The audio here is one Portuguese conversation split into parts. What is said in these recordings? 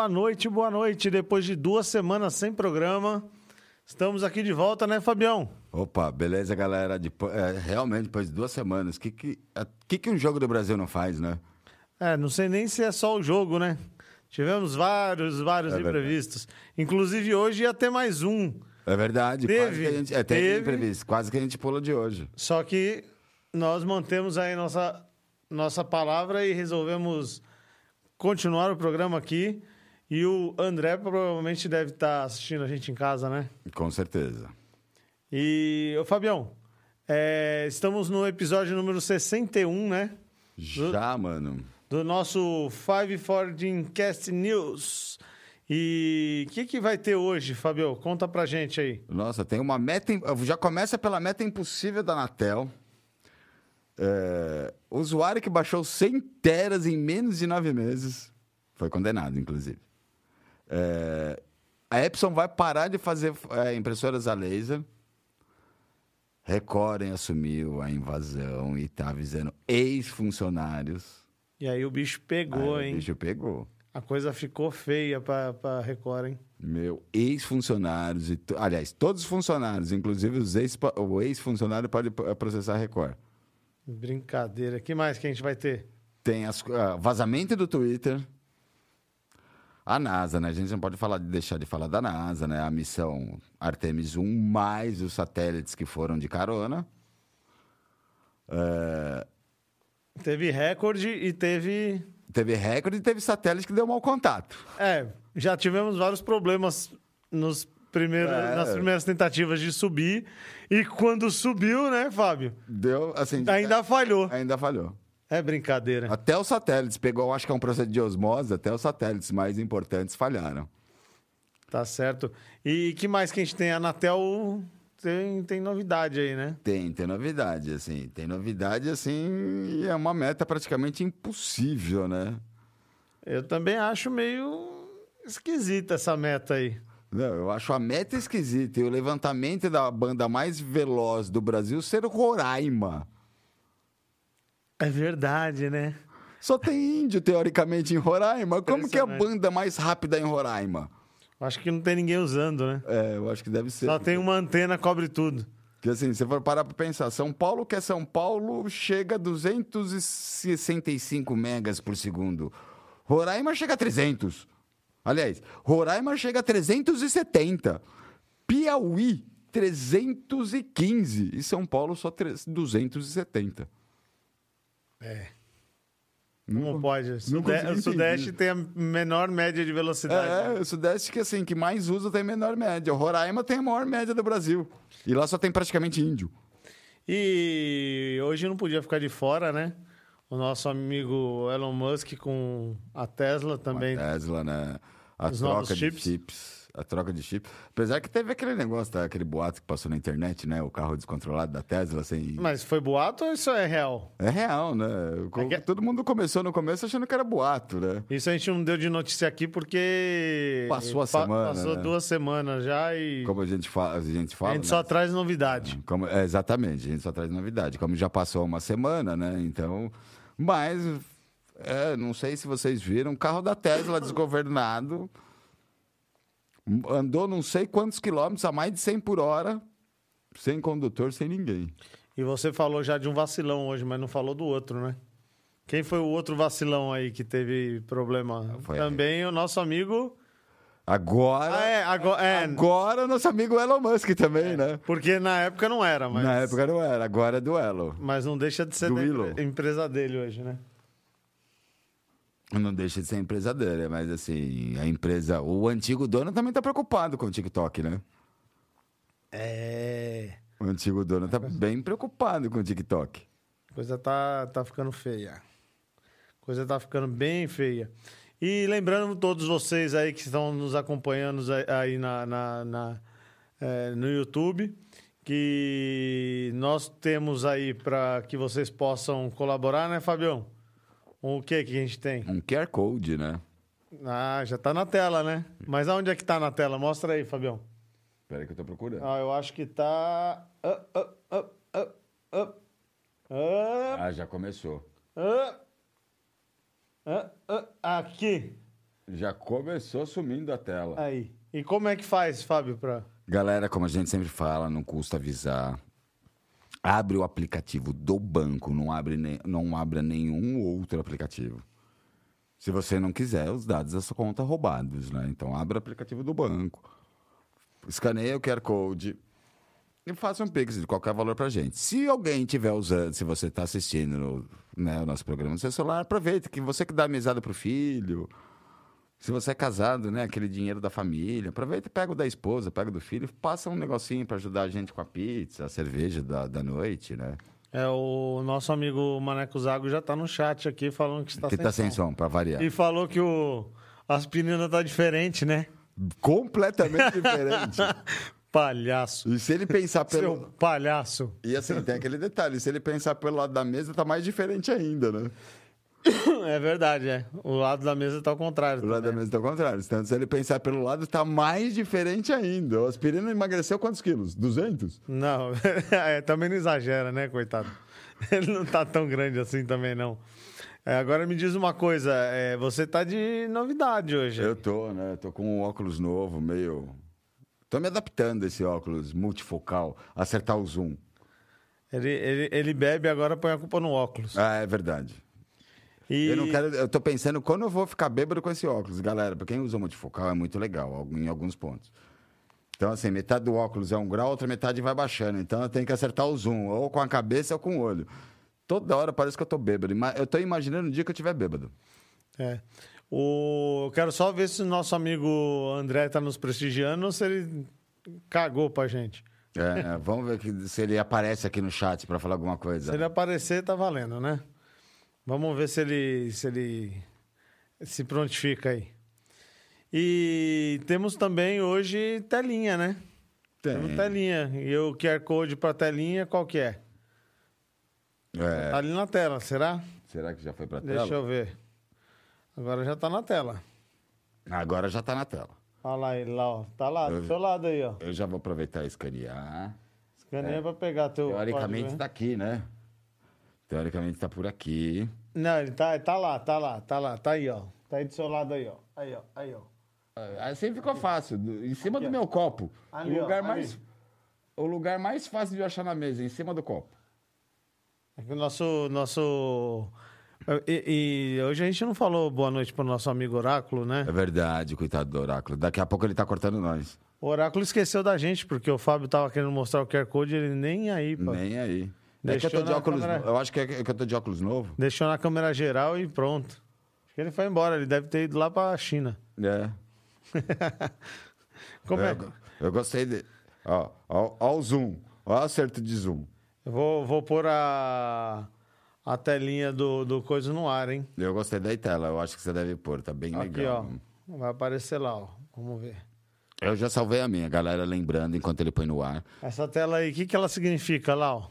Boa noite, boa noite. Depois de duas semanas sem programa, estamos aqui de volta, né, Fabião? Opa, beleza, galera. É, realmente, depois de duas semanas, o que, que, a- que, que um jogo do Brasil não faz, né? É, não sei nem se é só o jogo, né? Tivemos vários, vários É verdade. imprevistos. Inclusive, hoje ia ter mais um. É verdade. Teve, quase que a gente, é, teve, teve. imprevisto, quase que a gente pula de hoje. Só que nós mantemos aí nossa, nossa palavra e resolvemos continuar o programa aqui. E o André provavelmente deve estar assistindo a gente em casa, né? Com certeza. E, ô Fabião, é, estamos no episódio número 61, né? Já, mano. Do nosso 514 Cast News. E o que, que vai ter hoje, Fabio? Conta pra gente aí. Nossa, tem uma meta. Já começa pela meta impossível da Anatel. É, usuário que baixou 100 teras em menos de nove meses foi condenado, inclusive. É, a Epson vai parar de fazer é, impressoras a laser. Recordem assumiu a invasão e está avisando ex-funcionários. E aí o bicho pegou, Aí o hein? bicho pegou. A coisa ficou feia pra Record, hein? Meu, ex-funcionários, e aliás, todos os funcionários, inclusive os ex, o ex-funcionário pode eh, processar a Record. Brincadeira. que mais que a gente vai ter? Tem as, ah, vazamento do Twitter, a NASA, né? A gente não pode falar, deixar de falar da NASA, né? A missão Artemis 1, mais os satélites que foram de carona. É, Teve recorde e teve. teve recorde e teve satélite que deu mau contato. É, já tivemos vários problemas nos É. nas primeiras tentativas de subir. E quando subiu, né, Fábio? Deu, assim... Ainda falhou. Ainda falhou. É brincadeira. Até os satélites, pegou, acho que é um processo de osmose, até os satélites mais importantes falharam. Tá certo. E que mais que a gente tem? A Anatel tem, tem novidade aí, né? Tem, tem novidade, assim. Tem novidade, assim, e é uma meta praticamente impossível, né? Eu também acho meio esquisita essa meta aí. Não, eu acho a meta esquisita e o levantamento da banda mais veloz do Brasil ser Roraima. É verdade, né? Só tem índio, teoricamente, em Roraima. Como que é a banda mais rápida em Roraima? Acho que não tem ninguém usando, né? É, eu acho que deve ser. Só tem uma antena, cobre tudo. Porque assim, se for parar pra pensar, São Paulo, que é São Paulo, chega a 265 megas por segundo. Roraima chega a 300. Aliás, Roraima chega a 370. Piauí, 315. E São Paulo só 3- 270. Como pode? O Sude- consegui o Sudeste tem a menor média de velocidade. É, né? o Sudeste que assim, que mais usa tem menor média. O Roraima tem a maior média do Brasil. E lá só tem praticamente índio. E hoje não podia ficar de fora, né? O nosso amigo Elon Musk com a Tesla também. A Tesla, né? A Os troca de chips. chips. A troca de chip. Apesar que teve aquele negócio, tá? aquele boato que passou na internet, né? O carro descontrolado da Tesla, assim. Mas foi boato ou isso é real? É real, né? É que- Todo mundo começou no começo achando que era boato, né? Isso a gente não deu de notícia aqui porque. Passou a semana, Passou né? duas semanas já e. Como a gente fala, a gente fala. a gente né? só traz novidade. Como- é, exatamente, a gente só traz novidade. Como já passou uma semana, né? Então. Mas. é, não sei se vocês viram, carro da Tesla desgovernado. Andou não sei quantos quilômetros a mais de 100 por hora, sem condutor, sem ninguém. E você falou já de um vacilão hoje, mas não falou do outro, né? Quem foi o outro vacilão aí que teve problema? Foi- Também o nosso amigo. Agora. Ah, é, agora. É, Agora, nosso amigo Elon Musk também, né? porque na época não era, mas. Na época não era, agora é duelo. Mas não deixa de ser Do empre- empresa dele hoje, né? Não deixa de ser a empresa dele, mas assim, a empresa. O antigo dono também tá preocupado com o TikTok, né? É. O antigo dono tá bem preocupado com o TikTok. Coisa tá, tá ficando feia. Coisa tá ficando bem feia. E lembrando todos vocês aí que estão nos acompanhando aí- aí na, na- na, é, no YouTube, que nós temos aí para que vocês possam colaborar, né, Fabião? O que que a gente tem? Um QR Code, né? Ah, já tá na tela, né? Mas aonde é que tá na tela? Mostra aí, Fabião. Peraí que eu tô procurando. Ah, eu acho que tá. Up, up, up, up, up. Ah, já começou. up. Up, up. Aqui. Já começou sumindo a tela. Aí. E como é que faz, Fábio, pra. Galera, como a gente sempre fala, não custa avisar. Abre o aplicativo do banco, não abre, ne- não abra nenhum outro aplicativo. Se você não quiser, os dados da sua conta roubados, né? Então, abre o aplicativo do banco. Escaneia o QR Code e faça um Pix de qualquer valor pra gente. Se alguém estiver usando, se você está assistindo né, o nosso programa no seu celular, aproveita que você que dá mesada pro filho, se você é casado, né, aquele dinheiro da família, aproveita e pega o da esposa, pega o do filho, passa um negocinho pra ajudar a gente com a pizza, a cerveja da, da noite, né? É, o nosso amigo Maneco Zago já tá no chat aqui falando que está que sem tá sem som. som, pra variar. E falou que o aspirina tá diferente, né? Completamente diferente. Palhaço. E se ele pensar pelo... Seu palhaço. E assim, tem aquele detalhe, se ele pensar pelo lado da mesa, tá mais diferente ainda, né? É verdade, é. O lado da mesa tá ao contrário. O lado da também. mesa tá ao contrário. Então, se ele pensar pelo lado, tá mais diferente ainda. O aspirina emagreceu quantos quilos? 200? Não, é, também não exagera, né, coitado? Ele não tá tão grande assim também, não. É, agora me diz uma coisa, é, você tá de novidade hoje. Eu tô, né? Tô com um óculos novo, meio... Tô me adaptando a esse óculos multifocal, acertar o zoom. Ele, ele, ele bebe agora põe a culpa no óculos. Ah, é verdade. E Eu não quero. Eu tô pensando quando eu vou ficar bêbado com esse óculos, galera. Pra quem usa multifocal é muito legal em alguns pontos. Então, assim, metade do óculos é um grau, outra metade vai baixando. Então eu tenho que acertar o zoom, ou com a cabeça ou com o olho. Toda hora parece que eu tô bêbado. Eu tô imaginando o dia que eu tiver bêbado. É. O, eu quero só ver se o nosso amigo André tá nos prestigiando ou se ele cagou pra gente. É, é, vamos ver que- se ele aparece aqui no chat pra falar alguma coisa. Se ele aparecer, tá valendo, né? Vamos ver se ele se, ele se prontifica aí. E temos também hoje telinha, né? Tem. Temos telinha. E o QR Code pra telinha, qual que é? É, Tá ali na tela, será? Será que já foi pra tela? Deixa eu ver. Agora já tá na tela. Agora já tá na tela. Olha lá ele lá, ó. Tá lá, do Eu- seu lado aí, ó. Eu já vou aproveitar e escanear. Escaneia pra pegar teu. Teoricamente né? tá aqui, né? Teoricamente tá por aqui. Não, ele tá, tá lá, tá lá, tá lá, tá aí, ó. Tá aí do seu lado aí, ó. Aí, ó, aí, ó. Assim ficou fácil, em cima Aqui, do ó. meu copo. Ali, o ó, lugar ali. mais o lugar mais fácil de achar na mesa, em cima do copo. É que o nosso. nosso... E, e hoje a gente não falou boa noite pro nosso amigo Oráculo, né? É verdade, coitado do oráculo. Daqui a pouco ele tá cortando nós. O Oráculo esqueceu da gente, porque o Fábio tava querendo mostrar o QR Code ele nem aí, pô. Nem aí. É que Deixou eu tô de na óculos, câmera. eu acho que é que eu tô de óculos novo. Deixou na câmera geral e pronto. Acho que ele foi embora, ele deve ter ido lá pra China. É. Como é? Eu, eu gostei de ó, ó, ó o zoom, ó o acerto de zoom. Eu vou, vou pôr a, a telinha do, do coisa no ar, hein? Eu gostei da tela, eu acho que você deve pôr, tá bem Aqui, legal. ó. Vai aparecer lá, ó. Vamos ver. Eu já salvei a minha, galera lembrando enquanto ele põe no ar. Essa tela aí, o que, que ela significa lá, ó?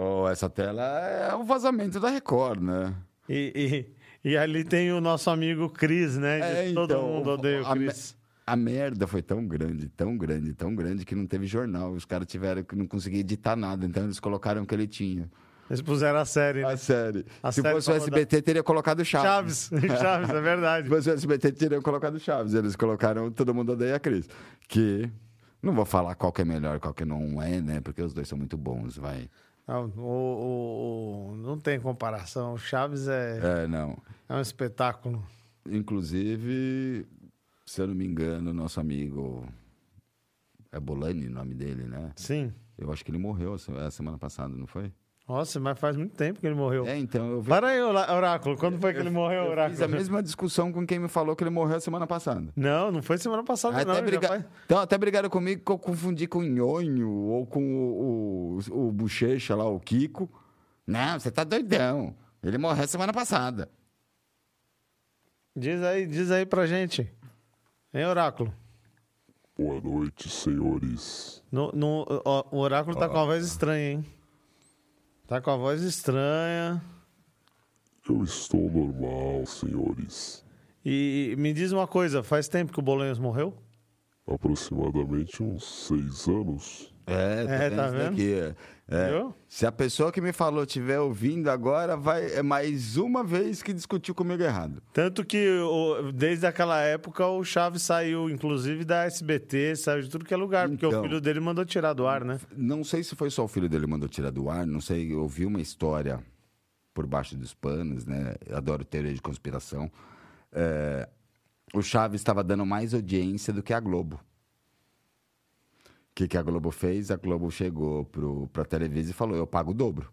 Oh, essa tela é o vazamento da Record, né? E, e, e ali tem o nosso amigo Cris, né? É, todo então, mundo odeia o a me- Cris. A merda foi tão grande, tão grande, tão grande que não teve jornal. Os caras tiveram que não conseguir editar nada, então eles colocaram o que ele tinha. Eles puseram a série, né? A série. A Se série fosse o. SBT, teria colocado Chaves. Chaves, Chaves, é Se verdade. fosse o SBT, teriam colocado Chaves. Eles colocaram Todo Mundo Odeia a Cris. Que não vou falar qual que é melhor, qual que não é, né? Porque os dois são muito bons, vai. Não, o, o- o- não tem comparação. O Chaves é, É, não. é um espetáculo. Inclusive, se eu não me engano, nosso amigo... É Bolani o nome dele, né? Sim. Eu acho que ele morreu a se- a semana passada, não foi? Nossa, mas faz muito tempo que ele morreu. É, então eu vi. Para aí, Orá- Oráculo. Quando foi que ele morreu, eu Oráculo? fiz a mesma discussão com quem me falou que ele morreu a semana passada. Não, não foi semana passada, não. até, já briga... faz- então, até brigaram comigo que eu confundi com o Nhonho ou com o, o, o Bochecha lá, o Kiko. Não, você tá doidão. Ele morreu semana passada. Diz aí, diz aí pra gente. Hein, Oráculo? Boa noite, senhores. No, no- ó, o Oráculo tá com a voz estranha, hein? Tá com a voz estranha. Eu estou normal, senhores. E me diz uma coisa, faz tempo que o Bolanhos morreu? Aproximadamente uns seis anos. É, É, tá isso vendo? daqui, é. Se a pessoa que me falou estiver ouvindo agora, vai é mais uma vez que discutiu comigo errado. Tanto que o- desde aquela época o Chaves saiu, inclusive, da SBT, saiu de tudo que é lugar, porque o Então. filho dele mandou tirar do ar, né? Não sei se foi só o filho dele que mandou tirar do ar, não sei, eu ouvi uma história por baixo dos panos, né? Eu adoro teoria de conspiração. É, o Chaves estava dando mais audiência do que a Globo. O que, que a Globo fez? A Globo chegou pro, pra Televisa e falou: eu pago o dobro.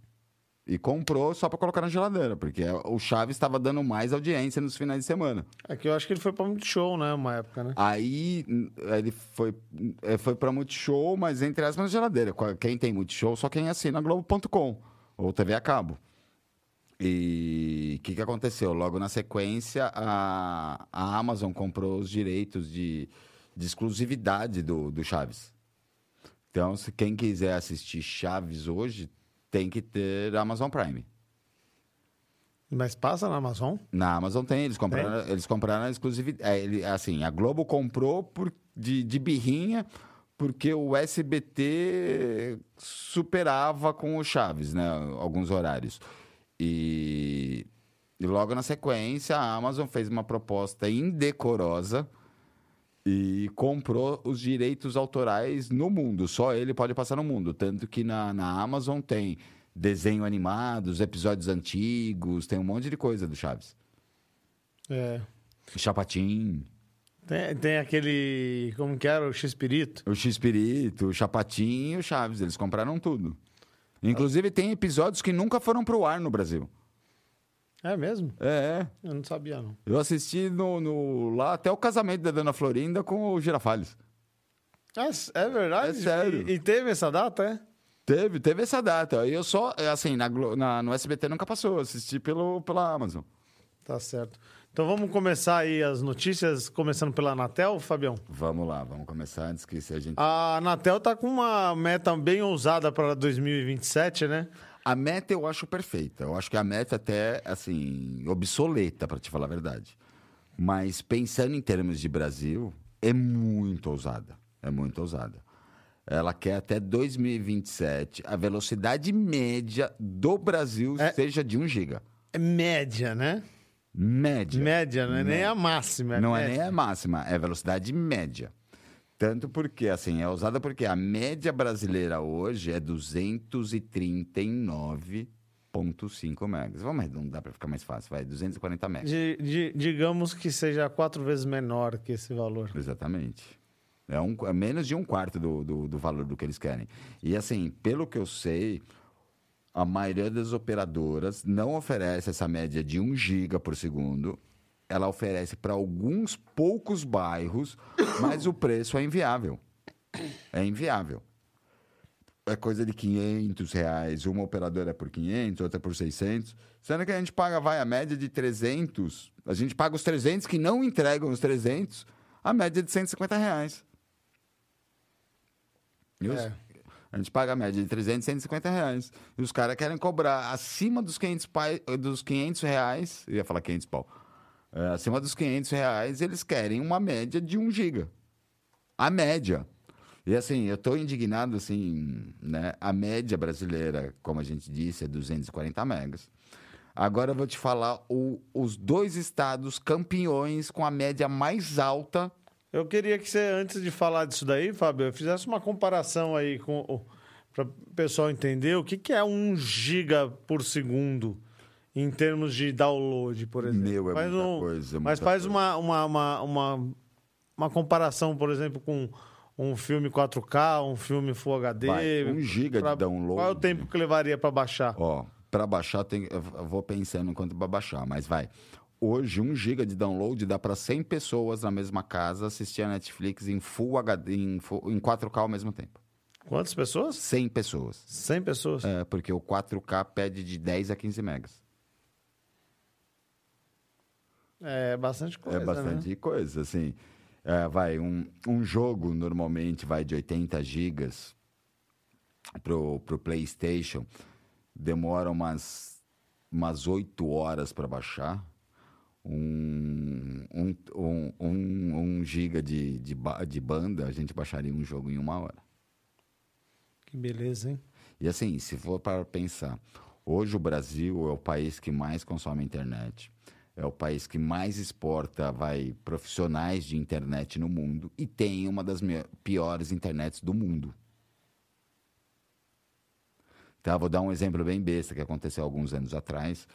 E comprou só para colocar na geladeira, porque o Chaves estava dando mais audiência nos finais de semana. É que eu acho que ele foi pra muito show, né? Uma época, né? Aí ele foi, eh, foi para Multishow, mas entre aspas na geladeira. Quem tem Multishow, só quem assina Globo.com ou TV a cabo. E o que, que aconteceu? Logo na sequência, a, a Amazon comprou os direitos de, de exclusividade do, do Chaves. Então, se quem quiser assistir Chaves hoje, tem que ter Amazon Prime. Mas passa na Amazon? Na Amazon tem, eles compraram, eles compraram a exclusividade. É, assim, a Globo comprou por, de, de birrinha porque o SBT superava com o Chaves, né? Alguns horários. E, e logo na sequência, a Amazon fez uma proposta indecorosa e comprou os direitos autorais no mundo. Só ele pode passar no mundo. Tanto que na, na Amazon tem desenho animados, episódios antigos, tem um monte de coisa do Chaves. É. Chapatim, Tem, tem aquele. Como que era? O X-Pirito? o X-Pirito, o Chapatim e o Chaves. Eles compraram tudo. Inclusive, tem episódios que nunca foram pro ar no Brasil. É mesmo? É, Eu não sabia, não. eu assisti no, no- lá até o casamento da Dona Florinda com o Girafales. É, é verdade? É sério. E, e teve essa data, é? Teve, teve essa data. E eu só, assim, na, na- no SBT nunca passou, eu assisti pelo, pela Amazon. Tá certo. Então vamos começar aí as notícias, começando pela Anatel, Fabião. Vamos lá, vamos começar antes que se a gente. A Anatel tá com uma meta bem ousada para 2027, né? A meta eu acho perfeita. Eu acho que a meta até, assim, obsoleta, para te falar a verdade. Mas pensando em termos de Brasil, é muito ousada. É muito ousada. Ela quer até 2027 a velocidade média do Brasil É. seja de 1 giga. É média, né? Média. Média, não é nem a máxima. Não é média. nem a máxima, é velocidade média. Tanto porque, assim, é usada porque a média brasileira hoje é 239,5 megas. Vamos arredondar para ficar mais fácil, vai, 240 megas. De- de- digamos que seja quatro vezes menor que esse valor. Exatamente. É, um, é menos de um quarto do, do, do valor do que eles querem. E, assim, pelo que eu sei, a maioria das operadoras não oferece essa média de 1 giga por segundo. Ela oferece para alguns poucos bairros, mas o preço é inviável. É inviável. É coisa de 500 reais. Uma operadora é por 500, outra por 600. Sendo que a gente paga, vai, a média de 300. A gente paga os 300 que não entregam os 300, a média de 150 reais. E os- É. A gente paga a média de 300, 150 reais. E os caras querem cobrar acima dos 500, pai, dos 500 reais. Eu ia falar 500 pau. É, acima dos 500 reais, eles querem uma média de 1 giga. A média. E assim, eu estou indignado, assim, né? A média brasileira, como a gente disse, é 240 megas. Agora eu vou te falar o- os dois estados campeões com a média mais alta. Eu queria que você, antes de falar disso daí, Fábio, fizesse uma comparação aí com para o pessoal entender o que, que é um giga por segundo em termos de download, por exemplo. Meu, é Faz muita um- coisa, Mas muita faz coisa. uma, uma, uma, uma, uma comparação, por exemplo, com um filme 4K, um filme Full HD? Vai, um giga Pra- de download. Qual é o tempo que levaria para baixar? Ó, para baixar, tem, eu vou pensando enquanto para baixar, mas vai. Hoje, 1 GB de download dá para 100 pessoas na mesma casa assistir a Netflix em Full HD, em, full- em 4K ao mesmo tempo. Quantas pessoas? 100 pessoas. 100 pessoas. É, porque o 4K pede de 10 a 15 megas. É, bastante coisa, é bastante né? coisa, assim. É, vai, um, um jogo normalmente vai de 80 gigas pro, pro PlayStation, demora umas, umas 8 horas para baixar. Um, um, um, um, um giga de, de, ba- de banda, a gente baixaria um jogo em uma hora. Que beleza, hein? E assim, se for para pensar, hoje o Brasil é o país que mais consome internet, é o país que mais exporta, vai, profissionais de internet no mundo e tem uma das piores internets do mundo. Tá, vou dar um exemplo bem besta que aconteceu alguns anos atrás.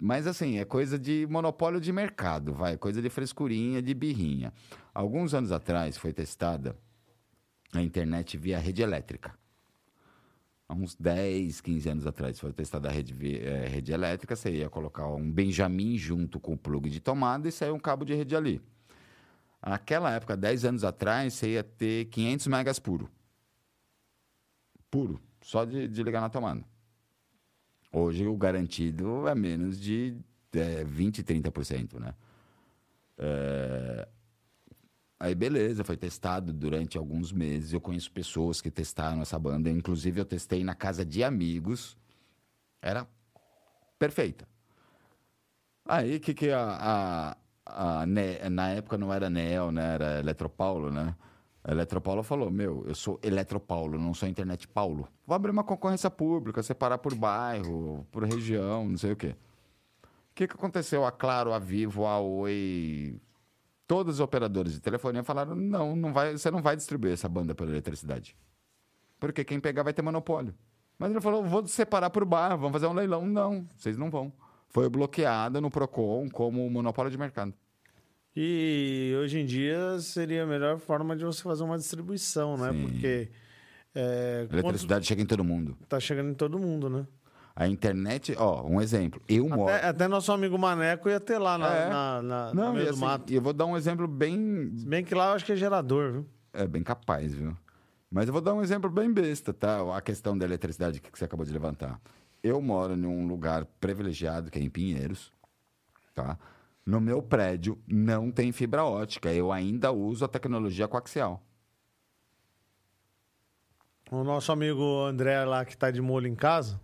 Mas assim, é coisa de monopólio de mercado, vai, coisa de frescurinha, de birrinha. Alguns anos atrás foi testada a internet via rede elétrica há uns 10, 15 anos atrás, foi testada a rede, eh, rede elétrica, você ia colocar um Benjamin junto com o plug de tomada e saía um cabo de rede ali. Naquela época, 10 anos atrás, você ia ter 500 megas puro. Puro, só de, de ligar na tomada. Hoje o garantido é menos de eh, 20, 30%, né? Eh, Aí beleza, foi testado durante alguns meses. Eu conheço pessoas que testaram essa banda. Inclusive, eu testei na casa de amigos. Era perfeita. Aí, o que que a... a, a Ne- na época não era Neo, né? Era Eletropaulo, né? A Eletropaulo falou, meu, eu sou Eletropaulo, não sou Internet Paulo. Vou abrir uma concorrência pública, separar por bairro, por região, não sei o quê. O que, que aconteceu? A Claro, a Vivo, a Oi, todos os operadores de telefonia falaram: não, não vai, você não vai distribuir essa banda pela eletricidade. Porque quem pegar vai ter monopólio. Mas ele falou: vou separar por bairro, vamos fazer um leilão. Não, vocês não vão. Foi bloqueada no PROCON como monopólio de mercado. E hoje em dia seria a melhor forma de você fazer uma distribuição, né? Sim. Porque é, A quanto- eletricidade chega em todo mundo. tá chegando em todo mundo, né? A internet, ó, um exemplo. Eu moro. Até, nosso amigo Maneco ia ter lá na, É. na, na- Não, no meio e do assim, mato. e eu vou dar um exemplo bem Se bem que lá eu acho que é gerador, viu? É bem capaz, viu? Mas eu vou dar um exemplo bem besta, tá? A questão da eletricidade que você acabou de levantar. Eu moro em um lugar privilegiado, que é em Pinheiros, tá? No meu prédio não tem fibra ótica. Eu ainda uso a tecnologia coaxial. O nosso amigo André lá, que tá de molho em casa,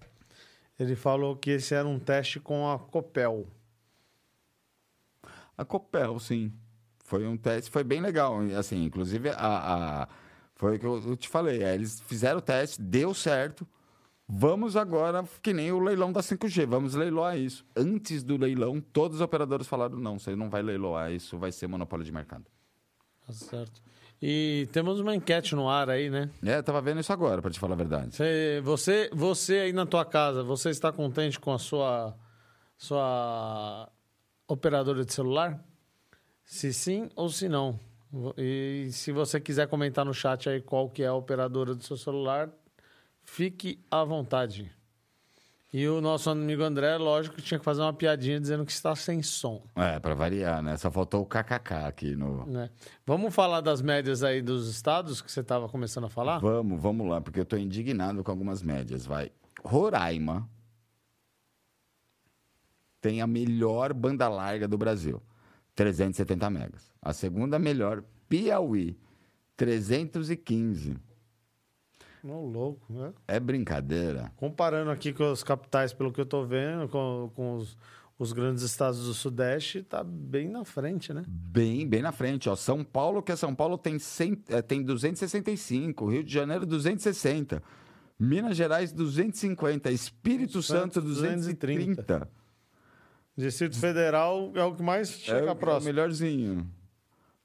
ele falou que esse era um teste com a Copel. A Copel, sim. Foi um teste, foi bem legal. e, Assim, inclusive, a, a- foi o que eu, eu te falei. aí Eles fizeram o teste, deu certo. Vamos agora, que nem o leilão da 5G, vamos leiloar isso. Antes do leilão, todos os operadores falaram: não, você não vai leiloar, isso vai ser monopólio de mercado. Tá certo. E temos uma enquete no ar aí, né? É, eu tava vendo isso agora, pra te falar a verdade. Você, você, você aí na tua casa, você está contente com a sua, sua operadora de celular? Se sim ou se não. E se você quiser comentar no chat aí qual que é a operadora do seu celular, fique à vontade. E o nosso amigo André, lógico, que tinha que fazer uma piadinha dizendo que está sem som. É, pra variar, né? Só faltou o kkk aqui no. Né? Vamos falar das médias aí dos estados que você estava começando a falar? Vamos, vamos lá, porque eu tô indignado com algumas médias, vai. Roraima tem a melhor banda larga do Brasil, 370 megas. A segunda melhor, Piauí, 315. Não, louco, né? É brincadeira. Comparando aqui com as capitais, pelo que eu tô vendo, com, com os, os grandes estados do Sudeste, tá bem na frente, né? Bem, bem na frente, ó. São Paulo, que é São Paulo, tem, 100, eh, tem 265. Rio de Janeiro, 260. Minas Gerais, 250. Espírito Santo, Santo, 230. Distrito Federal é o que mais É, chega o- é o próximo. melhorzinho.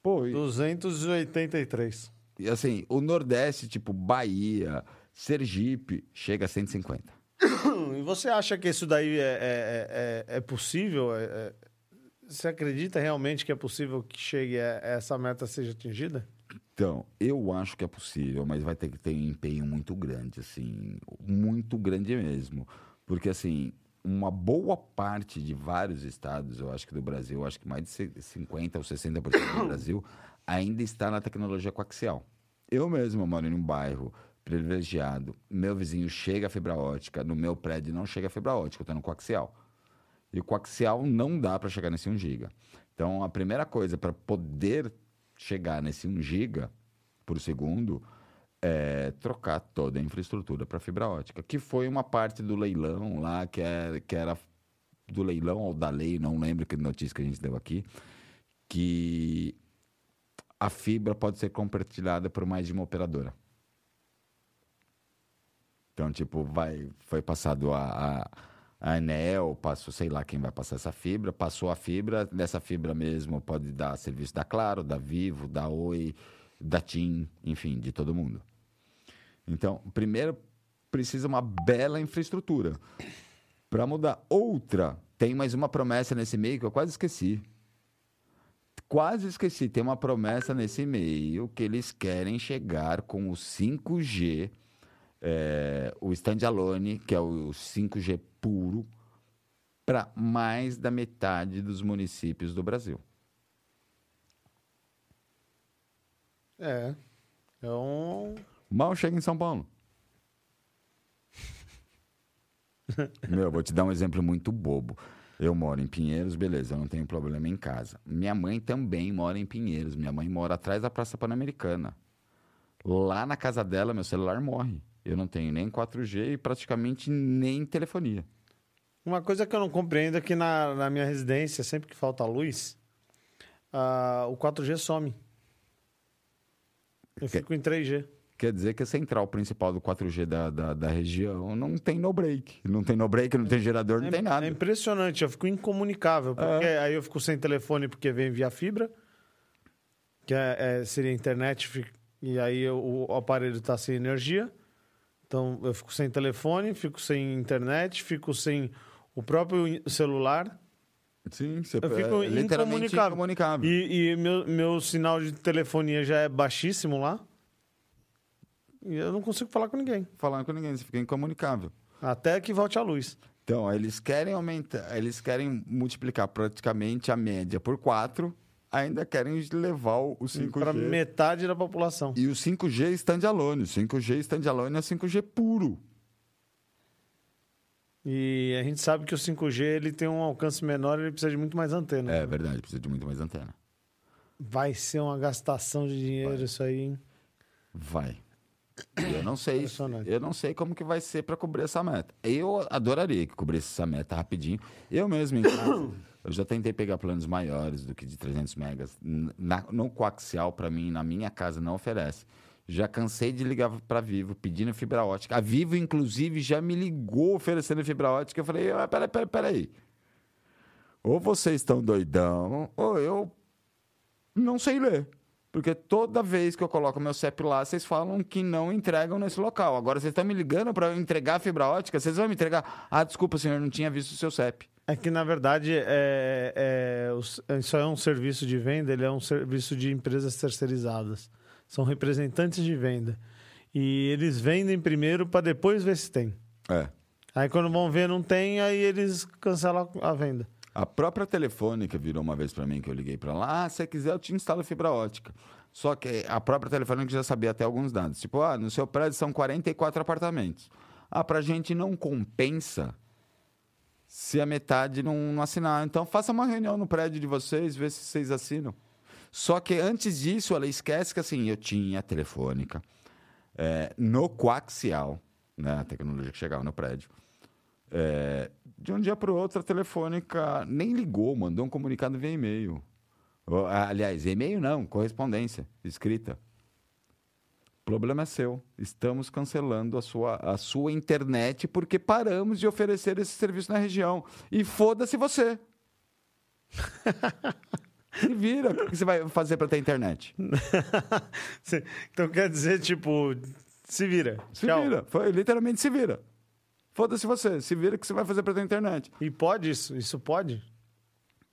Pô, e, 283. E assim, o Nordeste, tipo Bahia, Sergipe, chega a 150. E você acha que isso daí é, é, é, é possível? É- é- você acredita realmente que é possível que chegue a essa meta seja atingida? Então, eu acho que é possível, mas vai ter que ter um empenho muito grande, assim, muito grande mesmo. Porque, assim, uma boa parte de vários estados, eu acho que do Brasil, eu acho que mais de 50% ou 60% do Brasil, ainda está na tecnologia coaxial. Eu mesmo moro em um bairro privilegiado, meu vizinho chega a fibra ótica, no meu prédio não chega a fibra ótica, eu estou no coaxial. E o coaxial não dá para chegar nesse 1 giga. Então, a primeira coisa para poder chegar nesse 1 giga por segundo é trocar toda a infraestrutura para fibra ótica, que foi uma parte do leilão lá, que, é, que era do leilão ou da lei, não lembro que notícia que a gente deu aqui, que a fibra pode ser compartilhada por mais de uma operadora. Então, tipo, vai, foi passado a, a, a Enel, passou, sei lá quem vai passar essa fibra, passou a fibra, dessa fibra mesmo pode dar serviço da Claro, da Vivo, da Oi, da TIM, enfim, de todo mundo. Então, primeiro precisa uma bela infraestrutura. Para mudar. Outra, tem mais uma promessa nesse meio que eu quase esqueci. Quase esqueci. Tem uma promessa nesse meio que eles querem chegar com o 5G, é, o standalone, que é o 5G puro, para mais da metade dos municípios do Brasil. É. É um. Mal chega em São Paulo. Meu, vou te dar um exemplo muito bobo. Eu moro em Pinheiros, beleza, eu não tenho problema em casa. Minha mãe também mora em Pinheiros. Minha mãe mora atrás da Praça Pan-Americana. Lá na casa dela, meu celular morre. Eu não tenho nem 4G e praticamente nem telefonia. Uma coisa que eu não compreendo é que na, na minha residência, sempre que falta luz, ah, o 4G some. Eu Que- fico em 3G. Quer dizer que a central principal do 4G da, da, da região não tem no break. Não tem no break, não tem gerador, não é, tem nada. É impressionante, eu fico incomunicável. Porque aí eu fico sem telefone porque vem via fibra, que é, é- seria internet, e aí eu- o, aparelho está sem energia. Então eu fico sem telefone, fico sem internet, fico sem o próprio celular. Sim, você Eu fico é incomunicável. incomunicável. E, e meu, meu sinal de telefonia já é baixíssimo lá. E eu não consigo falar com ninguém. Falando com ninguém, você fica incomunicável. Até que volte a luz. Então, eles querem aumentar, eles querem multiplicar praticamente a média por 4, ainda querem levar o o 5G. Para metade da população. E o 5G standalone. O 5G standalone é 5G puro. E a gente sabe que o 5G ele tem um alcance menor e ele precisa de muito mais antena. É verdade, precisa de muito mais antena. Vai ser uma gastação de dinheiro Vai. isso aí, hein? Vai. E Eu não sei, eu não sei como que vai ser para cobrir essa meta. Eu adoraria que cobrisse essa meta rapidinho. Eu mesmo, em casa, eu já tentei pegar planos maiores do que de 300 megas. Na, no coaxial, para mim, na minha casa, não oferece. Já cansei de ligar para Vivo pedindo fibra ótica. A Vivo, inclusive, já me ligou oferecendo fibra ótica. Eu falei, ah, peraí, peraí, peraí. Ou vocês estão doidão, ou eu não sei ler. Porque toda vez que eu coloco meu CEP lá, vocês falam que não entregam nesse local. Agora vocês estão me ligando para eu entregar a fibra ótica, vocês vão me entregar. Ah, desculpa, senhor, não tinha visto o seu CEP. É que, na verdade, é, é, os- isso é um serviço de venda, ele é um serviço de empresas terceirizadas. São representantes de venda. E eles vendem primeiro para depois ver se tem. É. Aí quando vão ver não tem, aí eles cancelam a venda. A própria telefônica virou uma vez para mim que eu liguei para lá. Ah, se você quiser, eu te instalo fibra ótica. Só que a própria telefônica já sabia até alguns dados. Tipo, ah, no seu prédio são 44 apartamentos. Ah, pra gente não compensa se a metade não, não assinar. Então faça uma reunião no prédio de vocês, vê se vocês assinam. Só que antes disso, ela esquece que assim, eu tinha telefônica é, no coaxial, né, a tecnologia que chegava no prédio. É, de um dia para o outro, a telefônica nem ligou, mandou um comunicado via e-mail. Aliás, e-mail não, correspondência escrita. O problema é seu. Estamos cancelando a sua, a sua internet porque paramos de oferecer esse serviço na região. E foda-se você. Se vira. O que você vai fazer para ter internet? Então quer dizer, tipo, se vira. Se Tchau. vira. Foi literalmente se vira. Foda-se você. Se vira que você vai fazer para ter internet. E pode isso? Isso pode?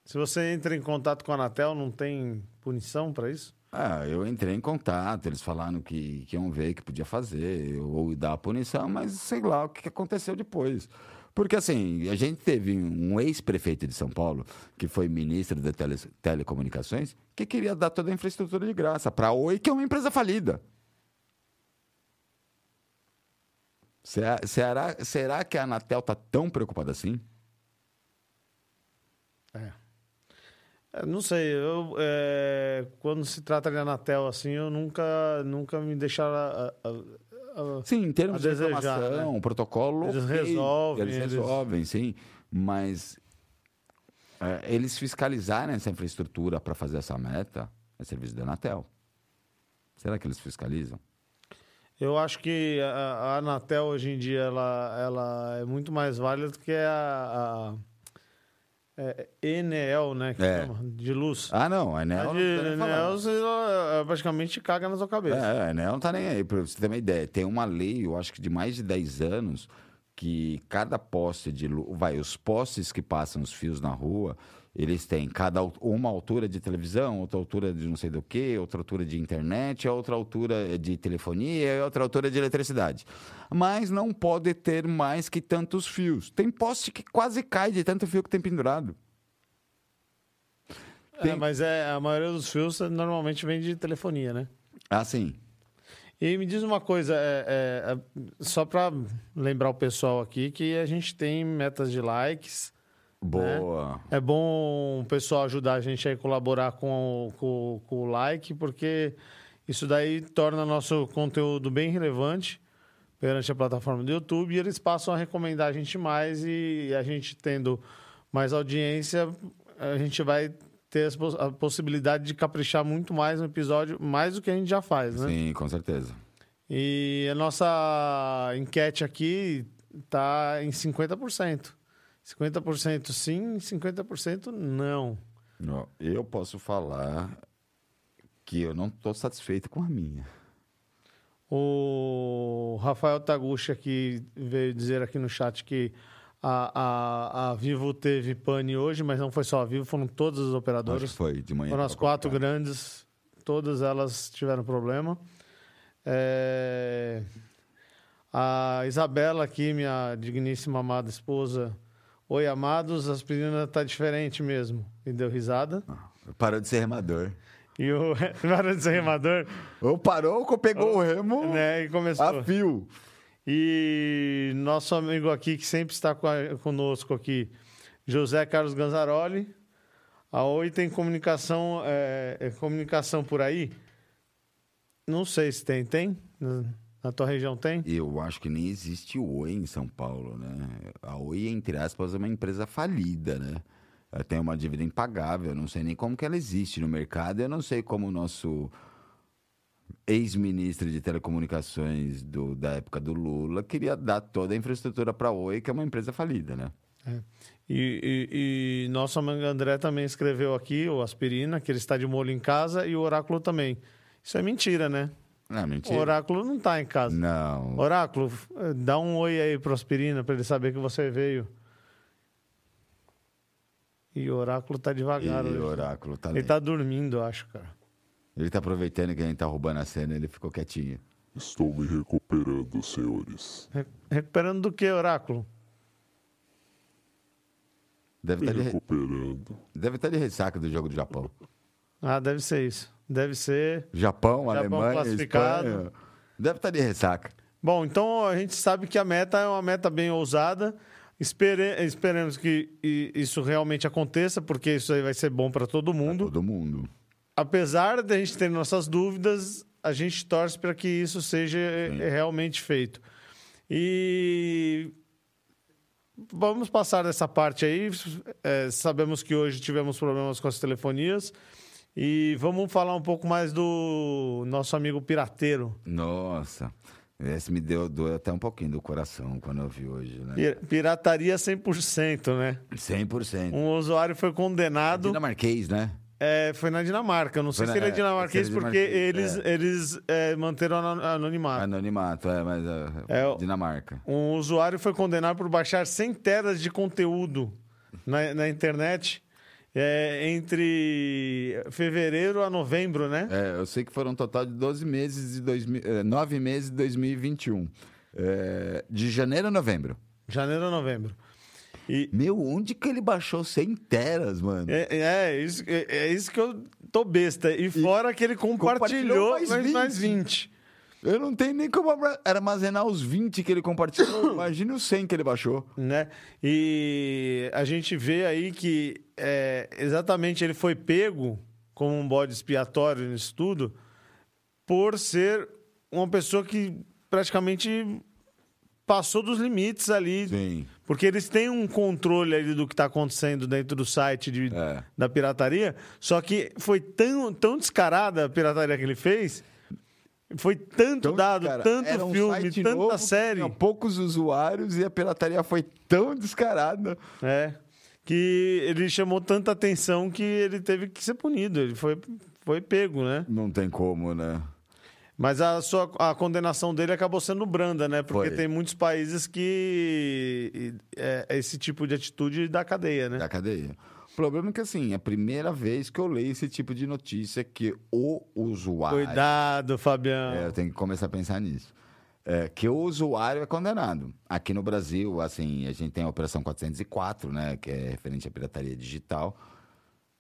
Se você entra em contato com a Anatel, não tem punição para isso? Ah, eu entrei em contato, eles falaram que, que iam ver que podia fazer, ou dar a punição, mas sei lá o que que aconteceu depois. Porque, assim, a gente teve um ex-prefeito de São Paulo, que foi ministro de tele, telecomunicações, que queria dar toda a infraestrutura de graça para a Oi, que é uma empresa falida. Será, será, será que a Anatel está tão preocupada assim? É. É, Não sei, eu, é, quando se trata de Anatel assim, eu nunca, nunca me deixaram. a- a- a- Sim, em termos de reclamação, né? protocolo. Eles ok, resolvem, Eles eles- resolvem, sim. Mas é, eles fiscalizarem essa infraestrutura para fazer essa meta é serviço da Anatel. Será que eles fiscalizam? Eu acho que a, a Anatel hoje em dia ela, ela é muito mais válida do que a, a é, Enel, né? Que É. chama, de luz. Ah, não, a A Enel. de não tá. Enel, você ela praticamente caga na sua cabeça. É, a Enel não tá nem aí. Pra você ter uma ideia, tem uma lei, eu acho que de mais de 10 anos, que cada poste de luz. Vai, os postes que passam os fios na rua, eles têm cada uma altura de televisão, outra altura de não sei do que, outra altura de internet, outra altura de telefonia e outra altura de eletricidade. Mas não pode ter mais que tantos fios. Tem poste que quase cai de tanto fio que tem pendurado. É, Tem- mas é, a maioria dos fios normalmente vem de telefonia, né? Assim. E me diz uma coisa, é, é, é, só para lembrar o pessoal aqui que a gente tem metas de likes. Boa. É bom o pessoal ajudar a gente a colaborar com o, com, com o like, porque isso daí torna nosso conteúdo bem relevante perante a plataforma do YouTube e eles passam a recomendar a gente mais e a gente tendo mais audiência, a gente vai ter a possibilidade de caprichar muito mais no episódio, mais do que a gente já faz, né? Sim, com certeza. E a nossa enquete aqui está em 50%. 50% sim, 50% não. Ó, Eu posso falar que eu não estou satisfeito com a minha. O Rafael Taguchi aqui veio dizer aqui no chat que a, a, a Vivo teve pane hoje, mas não foi só a Vivo, foram todas as Acho que operadoras. foi de manhã. Foram as quatro grandes, todas elas tiveram problema. É, A Isabela aqui, minha digníssima amada esposa. Oi, amados, a aspirina tá diferente mesmo. E deu risada. Parou de ser remador. E o Varão de ser remador, Ou parou ou pegou o remo né? E começou. a fio. E nosso amigo aqui, que sempre está a- conosco aqui, José Carlos Ganzaroli. A Oi tem comunicação, é, é comunicação por aí? Não sei se tem. Tem? Na, tua região tem? Eu acho que nem existe Oi em São Paulo, né? A Oi, entre aspas, é uma empresa falida, né? Ela tem uma dívida impagável. Eu não sei nem como que ela existe no mercado. Eu não sei como o nosso ex-ministro de telecomunicações do, da época do Lula queria dar toda a infraestrutura para a Oi, que é uma empresa falida, né? E, e- e nosso amigo André também escreveu aqui, o Aspirina, que ele está de molho em casa e o Oráculo também. Isso é mentira, né? Não, O mentira. Oráculo não está em casa. Não. Oráculo, dá um oi aí pro Aspirina para ele saber que você veio. E o Oráculo tá devagar. E hoje. o oráculo tá Ele lento. tá dormindo, acho, cara. Ele tá aproveitando que a gente tá roubando a cena, ele ficou quietinho. Estou me recuperando, senhores. Re- Recuperando do que, Oráculo? Deve Me estar de, re- recuperando. deve tá de ressaca do jogo do Japão. Ah, deve ser isso. Deve ser. Japão, Japão Alemanha. Espanha. Deve estar de ressaca. Bom, então a gente sabe que a meta é uma meta bem ousada. Espere... Esperemos que isso realmente aconteça, porque isso aí vai ser bom para todo mundo. Todo mundo. apesar de a gente ter nossas dúvidas, a gente torce para que isso seja eh, realmente feito. E vamos passar dessa parte aí. Eh, sabemos que hoje tivemos problemas com as telefonias. E vamos falar um pouco mais do nosso amigo pirateiro. Nossa. Esse me deu doeu até um pouquinho do coração quando eu vi hoje, né? Pi- Pirataria 100%, né? 100%. Um usuário foi condenado. Dinamarquês, né? É, foi na Dinamarca. Eu Não sei Foi se na- ele é é, dinamarquês, é porque eles, eles é, manteram ano- anonimato. Anonimato, é, mas é, É, Dinamarca. Um usuário foi condenado por baixar 100 teras de conteúdo na, na internet é, entre fevereiro a novembro, né? É, eu sei que foram um total de 12 meses de 2000, é, 9 meses de 2021. É, de janeiro a novembro. Janeiro a novembro. E Meu, onde que ele baixou 100 teras, mano? é, é isso, é, é isso que eu tô besta. E fora que ele compartilhou, compartilhou mais mais, mais 20. 20. Eu não tenho nem como armazenar os 20 que ele compartilhou. Imagina os 100 que ele baixou. né? E a gente vê aí que é, exatamente ele foi pego como um bode expiatório nisso tudo por ser uma pessoa que praticamente passou dos limites ali. Sim. Porque eles têm um controle ali do que está acontecendo dentro do site de- É. da pirataria, só que foi tão, tão descarada a pirataria que ele fez, foi tanto Então, dado, cara, tanto um filme, tanta novo série. Tinha poucos usuários e a pirataria foi tão descarada. É. Que ele chamou tanta atenção que ele teve que ser punido. Ele foi, foi pego, né? Não tem como, né? Mas a, sua, a condenação dele acabou sendo branda, né? Porque Foi. tem muitos países que é, esse tipo de atitude dá cadeia, né? Da cadeia. O problema é que, assim, é a primeira vez que eu leio esse tipo de notícia que o usuário. Cuidado, Fabião. É, eu tenho que começar a pensar nisso. É, que o usuário é condenado. Aqui no Brasil, assim, a gente tem a Operação 404, né? Que é referente à pirataria digital,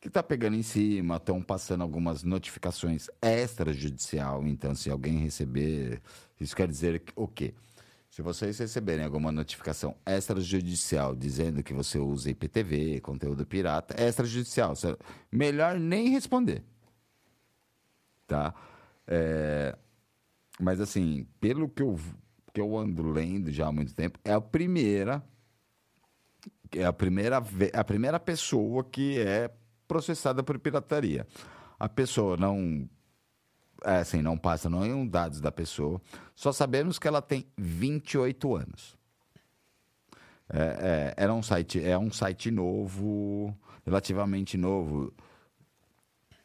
que está pegando em cima, estão passando algumas notificações extrajudicial. Então, se alguém receber, isso quer dizer o quê? Se vocês receberem alguma notificação extrajudicial dizendo que você usa IPTV, conteúdo pirata, extrajudicial, melhor nem responder. Tá? É, mas assim, pelo que eu, que eu ando lendo já há muito tempo, é a primeira é a primeira, a primeira pessoa que é processada por pirataria. A pessoa não assim, não passa nenhum dados da pessoa, só sabemos que ela tem 28 anos. É, é, era um site, é um site novo, relativamente novo.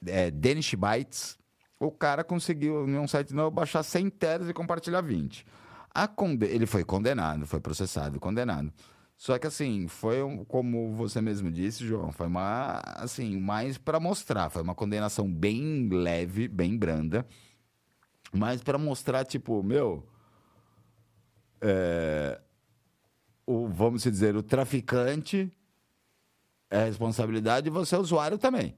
É, Danish Bytes, o cara conseguiu, em um site novo, baixar 100 teras e compartilhar 20. A conde- Ele foi condenado, foi processado condenado. Só que assim, foi um- como você mesmo disse, João, foi uma assim, mais para mostrar, foi uma condenação bem leve, bem branda, mas para mostrar tipo, meu, é, o vamos dizer, o traficante é responsabilidade e você é usuário também.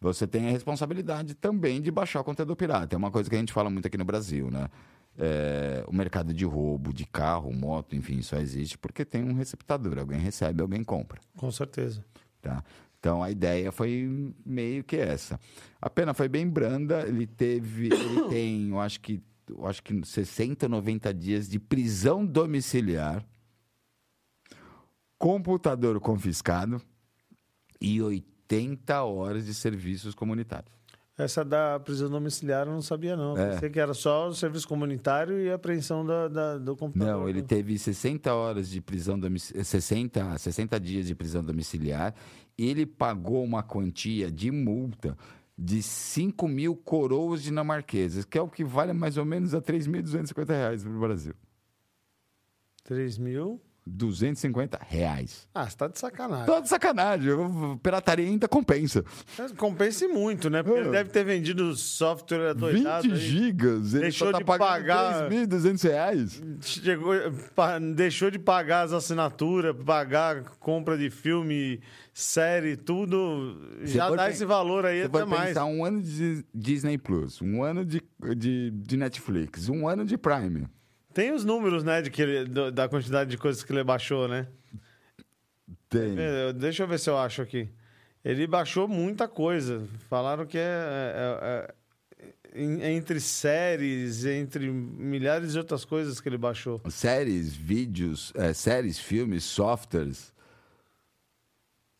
Você tem a responsabilidade também de baixar o conteúdo pirata. É uma coisa que a gente fala muito aqui no Brasil, né? É, o mercado de roubo, de carro, moto, enfim, só existe porque tem um receptador. Alguém recebe, alguém compra. Com certeza. Tá? Então a ideia foi meio que essa. A pena foi bem branda, ele teve, ele tem, eu acho que, eu acho que 60, 90 dias de prisão domiciliar, computador confiscado e 80 horas de serviços comunitários. Essa da prisão domiciliar eu não sabia, não. É. Pensei que era só o serviço comunitário e a apreensão da, da- do computador. Não, ele teve 60 horas de prisão domiciliar, 60, 60 dias de prisão domiciliar. Ele pagou uma quantia de multa de 5 mil coroas dinamarquesas, que é o que vale mais ou menos a 3.250 reais no Brasil. 3 mil? 250 reais. Ah, você tá de sacanagem. Tô de sacanagem, pirataria ainda compensa. Compensa muito, né? Porque É. ele deve ter vendido software adoidado 20 aí. gigas, ele Deixou tá de pagar- 3.200 reais. Chegou, deixou de pagar as assinaturas, pagar compra de filme, série, tudo. Você já dá esse valor aí até mais. pensar um ano de Disney Plus, um ano de, de, de Netflix, um ano de Prime. Tem os números, né, de que ele- da quantidade de coisas que ele baixou, né? Tem. É, Deixa eu ver se eu acho aqui. Ele baixou muita coisa. Falaram que é, é- é- em- entre séries, entre milhares de outras coisas que ele baixou. Séries, vídeos, é, séries, filmes, softwares.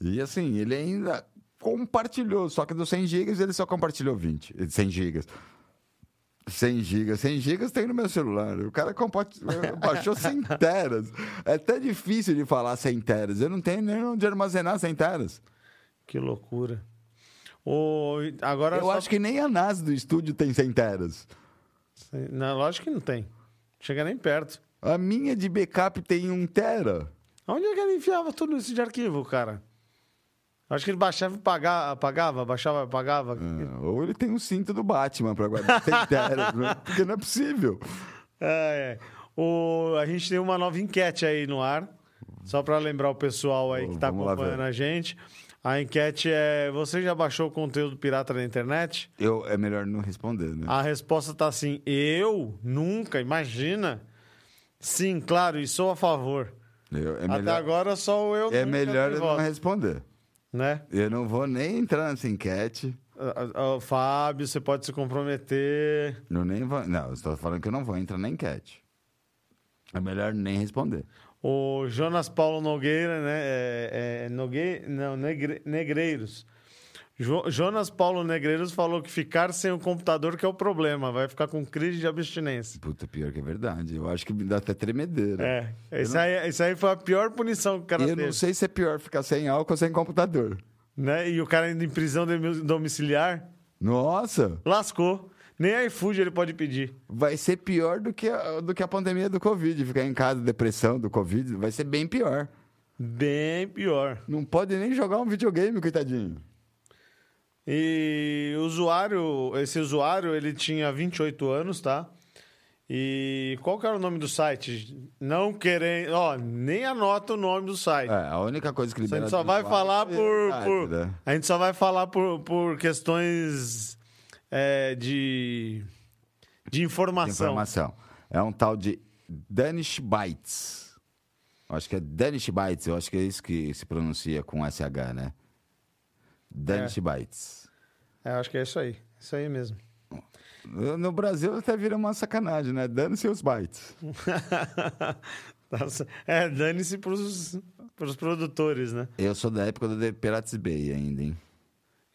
E assim, ele ainda compartilhou, só que dos 100 gigas ele só compartilhou 20. 100 gigas. 100 gigas. 100 gigas tem no meu celular. O cara baixou 100 teras. É até difícil de falar 100 teras. Eu não tenho nem onde armazenar 100 teras. Que loucura. O, agora Eu só- acho que nem a NAS do estúdio tem 100 teras. Não, lógico que não tem. Chega nem perto. A minha de backup tem 1 tera. Onde é que ele enfiava tudo isso de arquivo, cara? Acho que ele baixava e pagava, apagava, baixava apagava. É, ou ele tem um cinto do Batman pra guardar centenas, né? Porque não é possível. É, é. O, a gente tem uma nova enquete aí no ar, só para lembrar o pessoal aí que está lá acompanhando a gente. A enquete é: você já baixou o conteúdo pirata na internet? Eu, é melhor não responder, né? A resposta tá assim: eu nunca, imagina. Sim, claro, e sou a favor. Eu- é Até melhor, agora só eu é melhor eu não responder. Né? Eu não vou nem entrar nessa enquete. Ah, ah, Fábio, você pode se comprometer. Eu nem vou, não, estou falando que eu não vou entrar na enquete. É melhor nem responder. O Jonas Paulo Nogueira, né? É, é, Nogue... Não, Negre... Negreiros. Jo- Jonas Paulo Negreiros falou que ficar sem o computador que é o problema. Vai ficar com crise de abstinência. Puta, pior que é verdade. Eu acho que me dá até tremedeira. É, isso aí, isso aí foi a pior punição que o cara eu teve. não sei se é pior ficar sem álcool ou sem computador. Né? E o cara indo em prisão domiciliar, Nossa! lascou. Nem iFood ele pode pedir. Vai ser pior do que, a, do que a pandemia do Covid. Ficar em casa, depressão do Covid, vai ser bem pior. Bem pior. Não pode nem jogar um videogame, coitadinho. E o usuário, esse usuário, ele tinha 28 anos, tá? E qual que era o nome do site? Não querendo, ó, nem anota o nome do site. É, a única coisa que a libera... gente só vai falar é por, né? a gente só vai falar por, por questões é, de de informação. Informação. É um tal de Danish Bytes. Acho que é Danish Bytes, eu acho que é isso que se pronuncia com SH, né? Danish Bytes. É, acho que é isso aí, isso aí mesmo. No Brasil até vira uma sacanagem, né? Dane-se os bytes. Tá é, dane-se pros, pros produtores, né? Eu sou da época do The Pirates Bay ainda, hein?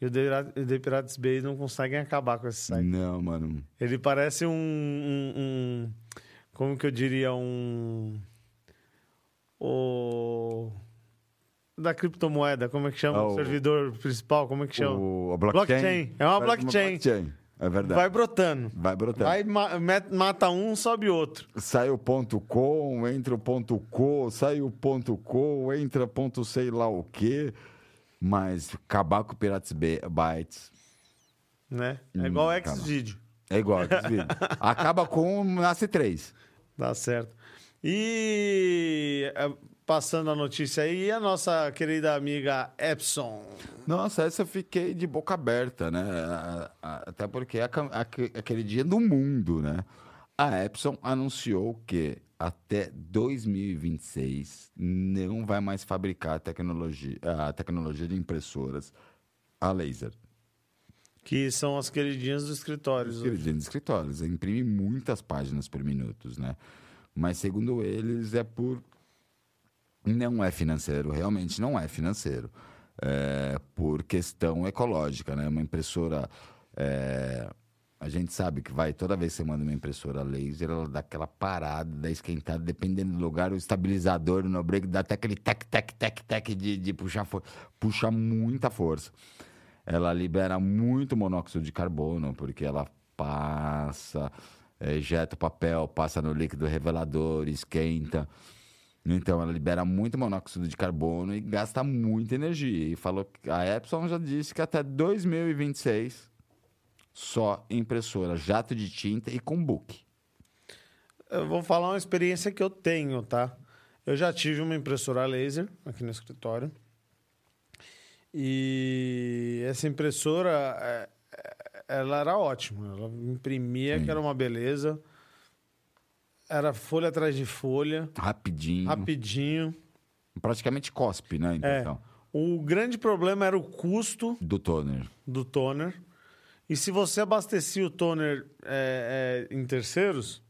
E o The Pira- The Pirates Bay não conseguem acabar com esse site. Não, mano. Ele parece um, um- um- Como que eu diria? Um. O. Da criptomoeda, como é que chama? Ah, o servidor principal, como é que chama? O, a blockchain. Blockchain. É uma Parece blockchain. É verdade. Vai Vai, brotando. brotando. Vai, ma- met- mata um, sobe outro. Sai o ponto com, entra o ponto co, sai o ponto co, entra ponto sei lá o quê. Mas acabar com o Pirates Bytes Né? É Hum, igual calma. X-Video. é igual vídeos. Acaba com um, nasce três. Tá certo. E eh, passando a notícia aí, a nossa querida amiga Epson. Nossa, essa eu fiquei de boca aberta, né? A- a- Até porque é aquele dia do mundo, né? A Epson anunciou que até 2026 não vai mais fabricar tecnologia, a tecnologia de impressoras a laser. Que são as queridinhas do escritório. Escrever de escritórios, imprime muitas páginas por minuto, né? Mas segundo eles é por não é financeiro, realmente não é financeiro. É por questão ecológica, né? Uma impressora. é, a gente sabe que vai, toda vez que você manda uma impressora laser, ela dá aquela parada, dá esquentada, dependendo do lugar, o estabilizador no break dá até aquele tec, tec, tec, tec de, de puxar, fo- puxa muita força. Ela libera muito monóxido de carbono, porque ela passa, é, ejeta o papel, passa no líquido revelador, esquenta. Então, ela libera muito monóxido de carbono e gasta muita energia. E falou que a Epson já disse que até 2026 só impressora jato de tinta e com book. Eu vou falar uma experiência que eu tenho, tá? Eu já tive uma impressora laser aqui no escritório. E essa impressora, é, é, ela era ótima. Ela imprimia, que era uma beleza. Era folha atrás de folha, Rapidinho. rapidinho. Praticamente cospe, né? a É. O grande problema era o custo Do toner. do toner. E se você abastecia o toner é, é, em terceiros,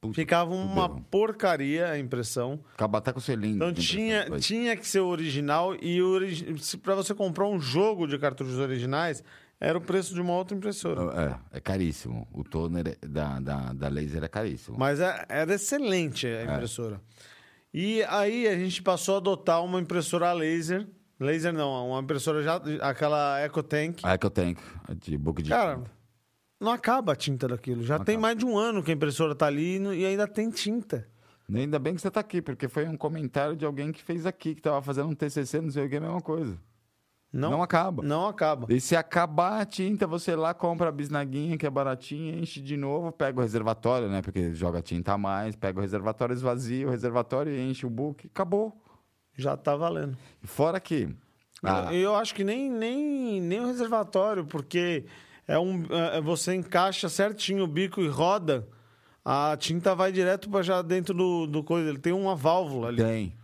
Puta, ficava uma porcaria a impressão. Acaba até com o cilindro. Então de tinha, tinha que ser original e origi para você comprar um jogo de cartuchos originais, era o preço de uma outra impressora. É, é caríssimo. O toner é- da, da, da laser é caríssimo. Mas é- era excelente a impressora. E aí a gente passou a adotar uma impressora laser. Laser não, uma impressora já. aquela EcoTank. É eu tenho. De book de. Cara, não acaba a tinta daquilo. Já Não tem acaba. mais de um ano que a impressora tá ali e e ainda tem tinta. Ainda bem que você tá aqui, porque foi um comentário de alguém que fez aqui, que tava fazendo um TCC, não sei o que, a mesma coisa. Não, Não, acaba. não acaba. E se acabar a tinta, você lá compra a bisnaguinha, que é baratinha, enche de novo, pega o reservatório, né? Porque joga tinta a mais, pega o reservatório, esvazia o reservatório, enche o book, acabou. Já tá valendo. E Fora que. ah, Eu, eu acho que nem, nem, nem o reservatório, porque é um, é, você encaixa certinho o bico e roda, a tinta vai direto para já dentro do, do coisa. Ele tem uma válvula ali. tem.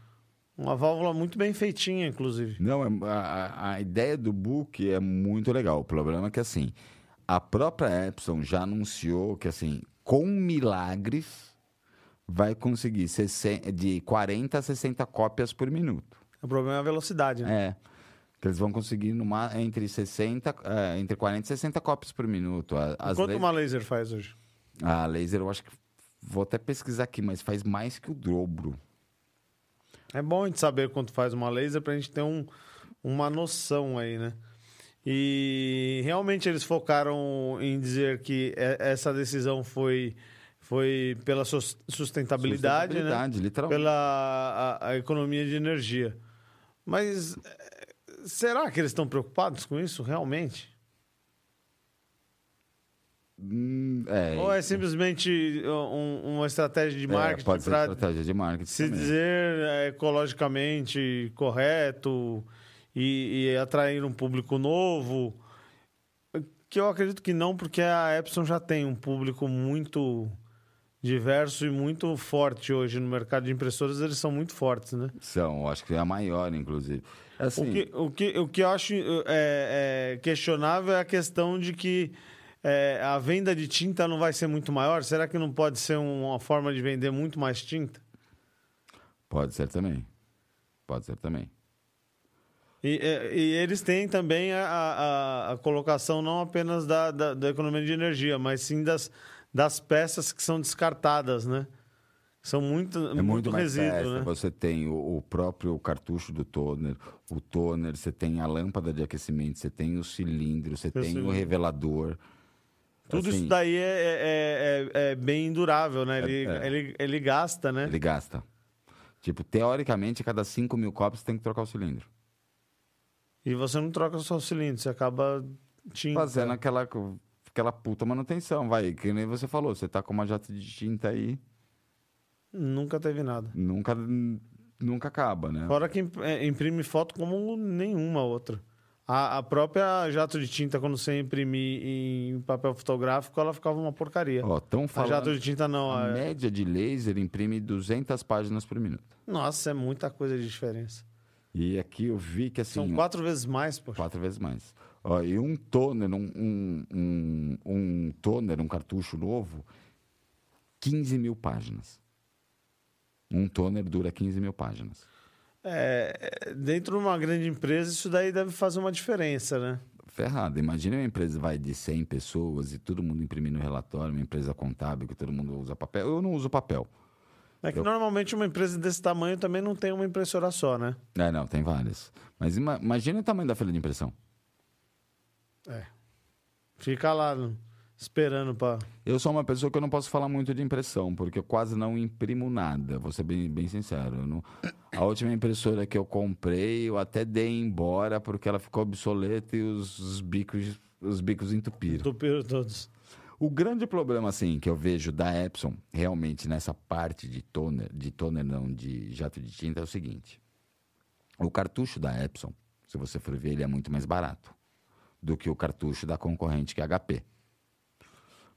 Uma válvula muito bem feitinha, inclusive. Não, é- a, a- ideia do book é muito legal. O problema é que, assim, a própria Epson já anunciou que, assim, com milagres, vai conseguir 60 de 40 a 60 cópias por minuto. O problema é a velocidade, né? É. Que eles vão conseguir numa, entre 60, é, entre 40 e 60 cópias por minuto. As Quanto le- uma laser faz hoje? A laser, eu acho que. Vou até pesquisar aqui, mas faz mais que o dobro. É bom a gente saber quanto faz uma laser pra gente ter um, uma noção aí, né? E realmente eles focaram em dizer que essa decisão foi, foi pela sus- sustentabilidade, né? Sustentabilidade, literalmente. Pela a, a economia de energia. Mas eh, será que eles estão preocupados com isso realmente? Hum, é, Ou é simplesmente um- uma estratégia de é, marketing pode ser estratégia de marketing. se também. dizer é, ecologicamente correto e, e atrair um público novo? Que eu acredito que não, porque a Epson já tem um público muito diverso e muito forte hoje no mercado de impressoras. Eles são muito fortes, né? São, acho que é a maior, inclusive. Assim, O que, o, que, o que eu acho é, é, questionável é a questão de que é, a venda de tinta não vai ser muito maior. Será que não pode ser uma forma de vender muito mais tinta? Pode ser também. Pode ser também. E, e- e eles têm também a, a- a colocação não apenas da, da, da economia de energia, mas sim das, das peças que são descartadas, né? São muito, É muito, mais resíduo, peça. né? Você tem o, o próprio cartucho do toner, o toner, você tem a lâmpada de aquecimento, você tem o cilindro, você tem o revelador. Tudo Assim, isso daí é, é- é- é bem durável, né? Ele, É, é. Ele, ele gasta, né? Ele gasta. Tipo, teoricamente, a cada 5 mil copos você tem que trocar o cilindro. E você não troca só o cilindro, você acaba tinta. Fazendo aquela, aquela puta manutenção, vai. Que nem você falou, você tá com uma jato de tinta aí, Nunca teve nada. nunca, nunca acaba, né? Fora que é, imprime foto como nenhuma outra. A, a própria jato de tinta, quando você imprimir em papel fotográfico, ela ficava uma porcaria. Ó, tão a falando... jato de tinta não. A é- média de laser imprime 200 páginas por minuto. Nossa, é muita coisa de diferença. E aqui eu vi que assim. São quatro vezes mais, poxa. Quatro vezes mais. Ó, e um toner, um, um, um, um toner, um cartucho novo, 15 mil páginas. Um toner dura 15 mil páginas. É, dentro de uma grande empresa, isso daí deve fazer uma diferença, né? Ferrado. Imagina uma empresa vai de 100 pessoas e todo mundo imprimindo relatório, uma empresa contábil que todo mundo usa papel. Eu não uso papel. É que Eu- normalmente uma empresa desse tamanho também não tem uma impressora só, né? É, não, tem várias. Mas ima- imagina o tamanho da fila de impressão. Fica lá no- esperando pra. Eu sou uma pessoa que eu não posso falar muito de impressão, porque eu quase não imprimo nada, vou ser bem, bem sincero. Não- A última impressora que eu comprei, eu até dei embora porque ela ficou obsoleta e os, os bicos, os bicos entupiram. Tupiram todos. O grande problema, assim, que eu vejo da Epson, realmente, nessa parte de toner, de toner não, de jato de tinta, é o seguinte. O cartucho da Epson, se você for ver, ele é muito mais barato do que o cartucho da concorrente, que é HP.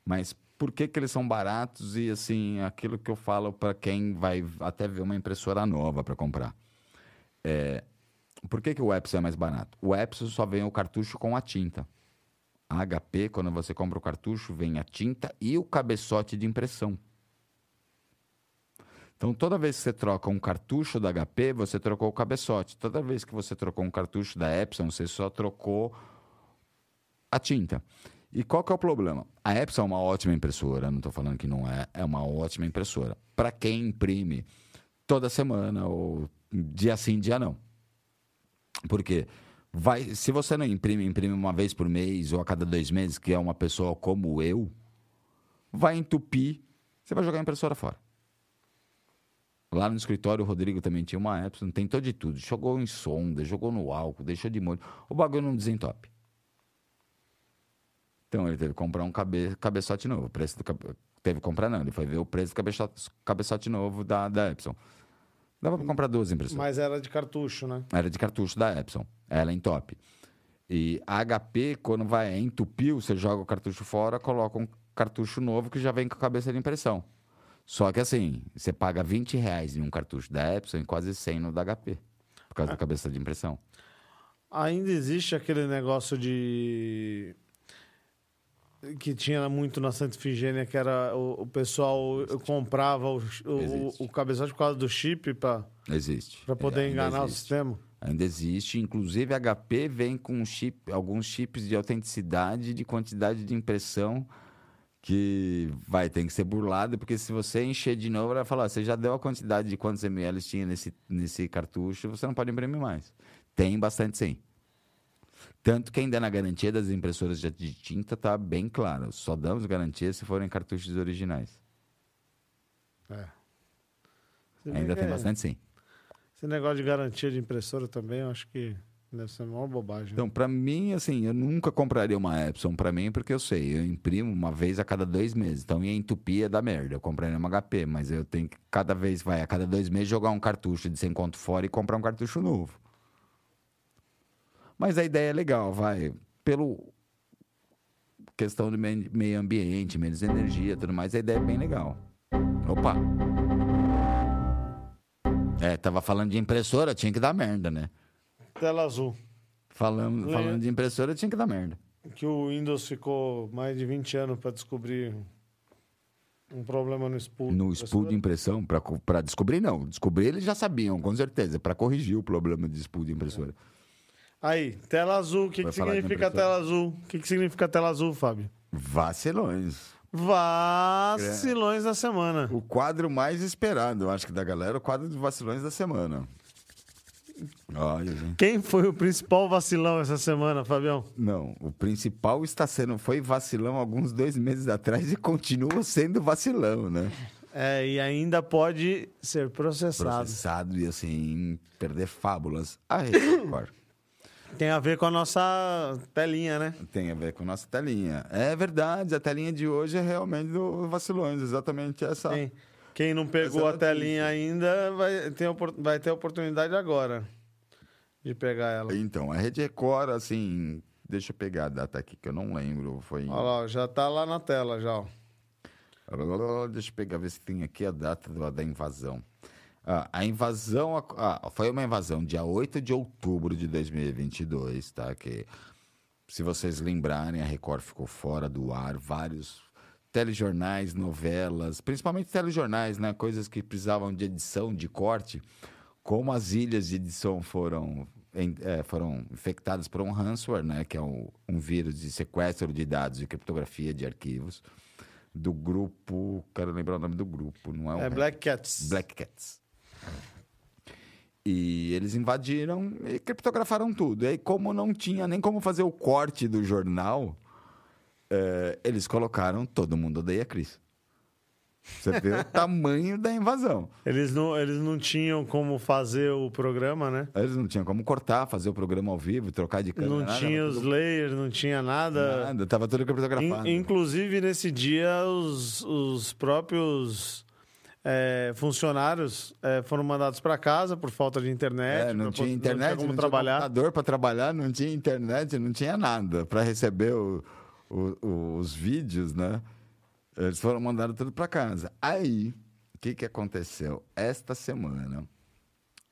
Mas por que, que eles são baratos e, assim, aquilo que eu falo para quem vai até ver uma impressora nova para comprar. É, por que, que o Epson é mais barato? O Epson só vem o cartucho com a tinta. A HP, quando você compra o cartucho, vem a tinta e o cabeçote de impressão. Então, toda vez que você troca um cartucho da HP, você trocou o cabeçote. Toda vez que você trocou um cartucho da Epson, você só trocou a tinta. E qual que é o problema? A Epson é uma ótima impressora, não estou falando que não é, é uma ótima impressora. Para quem imprime toda semana ou dia sim, dia não. Por quê? Vai, se você não imprime, imprime uma vez por mês ou a cada dois meses, que é uma pessoa como eu, vai entupir, você vai jogar a impressora fora. Lá no escritório, o Rodrigo também tinha uma Epson, tentou de tudo. Jogou em sonda, jogou no álcool, deixou de molho. O bagulho não desentope. Então ele teve que comprar um cabe, cabeçote novo. O preço do teve que comprar, não. Ele foi ver o preço do cabeçote, cabeçote novo da, da Epson. Dava para comprar duas impressoras. Mas era de cartucho, né? Era de cartucho da Epson. Ela em top. E a HP, quando vai entupir, você joga o cartucho fora, coloca um cartucho novo que já vem com a cabeça de impressão. Só que assim, você paga 20 reais em um cartucho da Epson e quase 100 no da HP. Por causa da cabeça de impressão. Ainda existe aquele negócio de. Que tinha muito na Santa Ifigênia, que era o, o pessoal comprava o, o, o cabeçote por causa do chip para Existe. poder É, enganar o existe. sistema. Ainda existe. Inclusive, a HP vem com chip, alguns chips de autenticidade de quantidade de impressão que vai ter que ser burlado, porque se você encher de novo, vai falar, "Ah, você já deu a quantidade de quantos ml tinha nesse, nesse cartucho, você não pode imprimir mais. Tem bastante sim. Tanto que ainda na garantia das impressoras de tinta tá bem claro. Só damos garantia se forem cartuchos originais. É. Ainda tem é- bastante sim. Esse negócio de garantia de impressora também, eu acho que deve ser uma bobagem. Então, pra mim, assim, eu nunca compraria uma Epson pra mim, porque eu sei, eu imprimo uma vez a cada dois meses. Então, ia entupir é da merda. Eu compraria uma HP, mas eu tenho que, cada vez, vai, a cada dois meses, jogar um cartucho de 100 conto fora e comprar um cartucho novo. Mas a ideia é legal, vai. Pelo questão do meio ambiente, menos energia tudo mais, a ideia é bem legal. Opa! É, tava falando de impressora, tinha que dar merda, né? Tela azul. Falando, falando de impressora, tinha que dar merda. Que o Windows ficou mais de 20 anos para descobrir um problema no spool. No spool de impressão, para descobrir, não. Descobrir eles já sabiam, com certeza, para corrigir o problema de spool de impressora. Aí, tela azul. O que, Vai que falar significa impressora? tela azul? O que, que significa tela azul, Fábio? Vacilões. Vacilões da semana. O quadro mais esperado, eu acho que da galera, o quadro de vacilões da semana. Olha, gente. Quem foi o principal vacilão essa semana, Fabião? Não, o principal está sendo, foi vacilão alguns dois meses atrás e continua sendo vacilão, né? É, e ainda pode ser processado. Processado e assim, perder fábulas. A Record. Tem a ver com a nossa telinha, né? Tem a ver com nossa telinha. É verdade, a telinha de hoje é realmente do Vacilões, exatamente essa. Quem, quem não pegou a telinha ainda vai ter, vai ter oportunidade agora de pegar ela. Então, a Rede Record, assim, deixa eu pegar a data aqui que eu não lembro, foi em... Olha lá, já tá lá na tela já. ó. Deixa eu pegar, ver se tem aqui a data da invasão. Ah, a invasão ah, foi uma invasão dia 8 de outubro de 2022, tá? Que, se vocês lembrarem, a Record ficou fora do ar, vários telejornais, novelas, principalmente telejornais, né? Coisas que precisavam de edição, de corte, como as ilhas de edição foram, eh, foram infectadas por um ransomware, né? Que é um, um vírus de sequestro de dados e criptografia de arquivos do grupo, quero lembrar o nome do grupo, não é o É Black Cats. Black Cats. E eles invadiram e criptografaram tudo. E aí, como não tinha nem como fazer o corte do jornal, eh, eles colocaram Todo Mundo Odeia Cris. Você vê o tamanho da invasão. Eles não, eles não tinham como fazer o programa, né? Eles não tinham como cortar, fazer o programa ao vivo, trocar de câmera. Não nada, tinha os tudo- layers, não tinha nada. Nada, tava tudo criptografado. In- inclusive, nesse dia, os, os próprios é, funcionários é, foram mandados para casa por falta de internet. É, não tinha internet, não como tinha, trabalhar. computador para trabalhar, não tinha internet, não tinha nada para receber o- o- os vídeos, né? Eles foram mandados tudo para casa. Aí, o que, que aconteceu? Esta semana,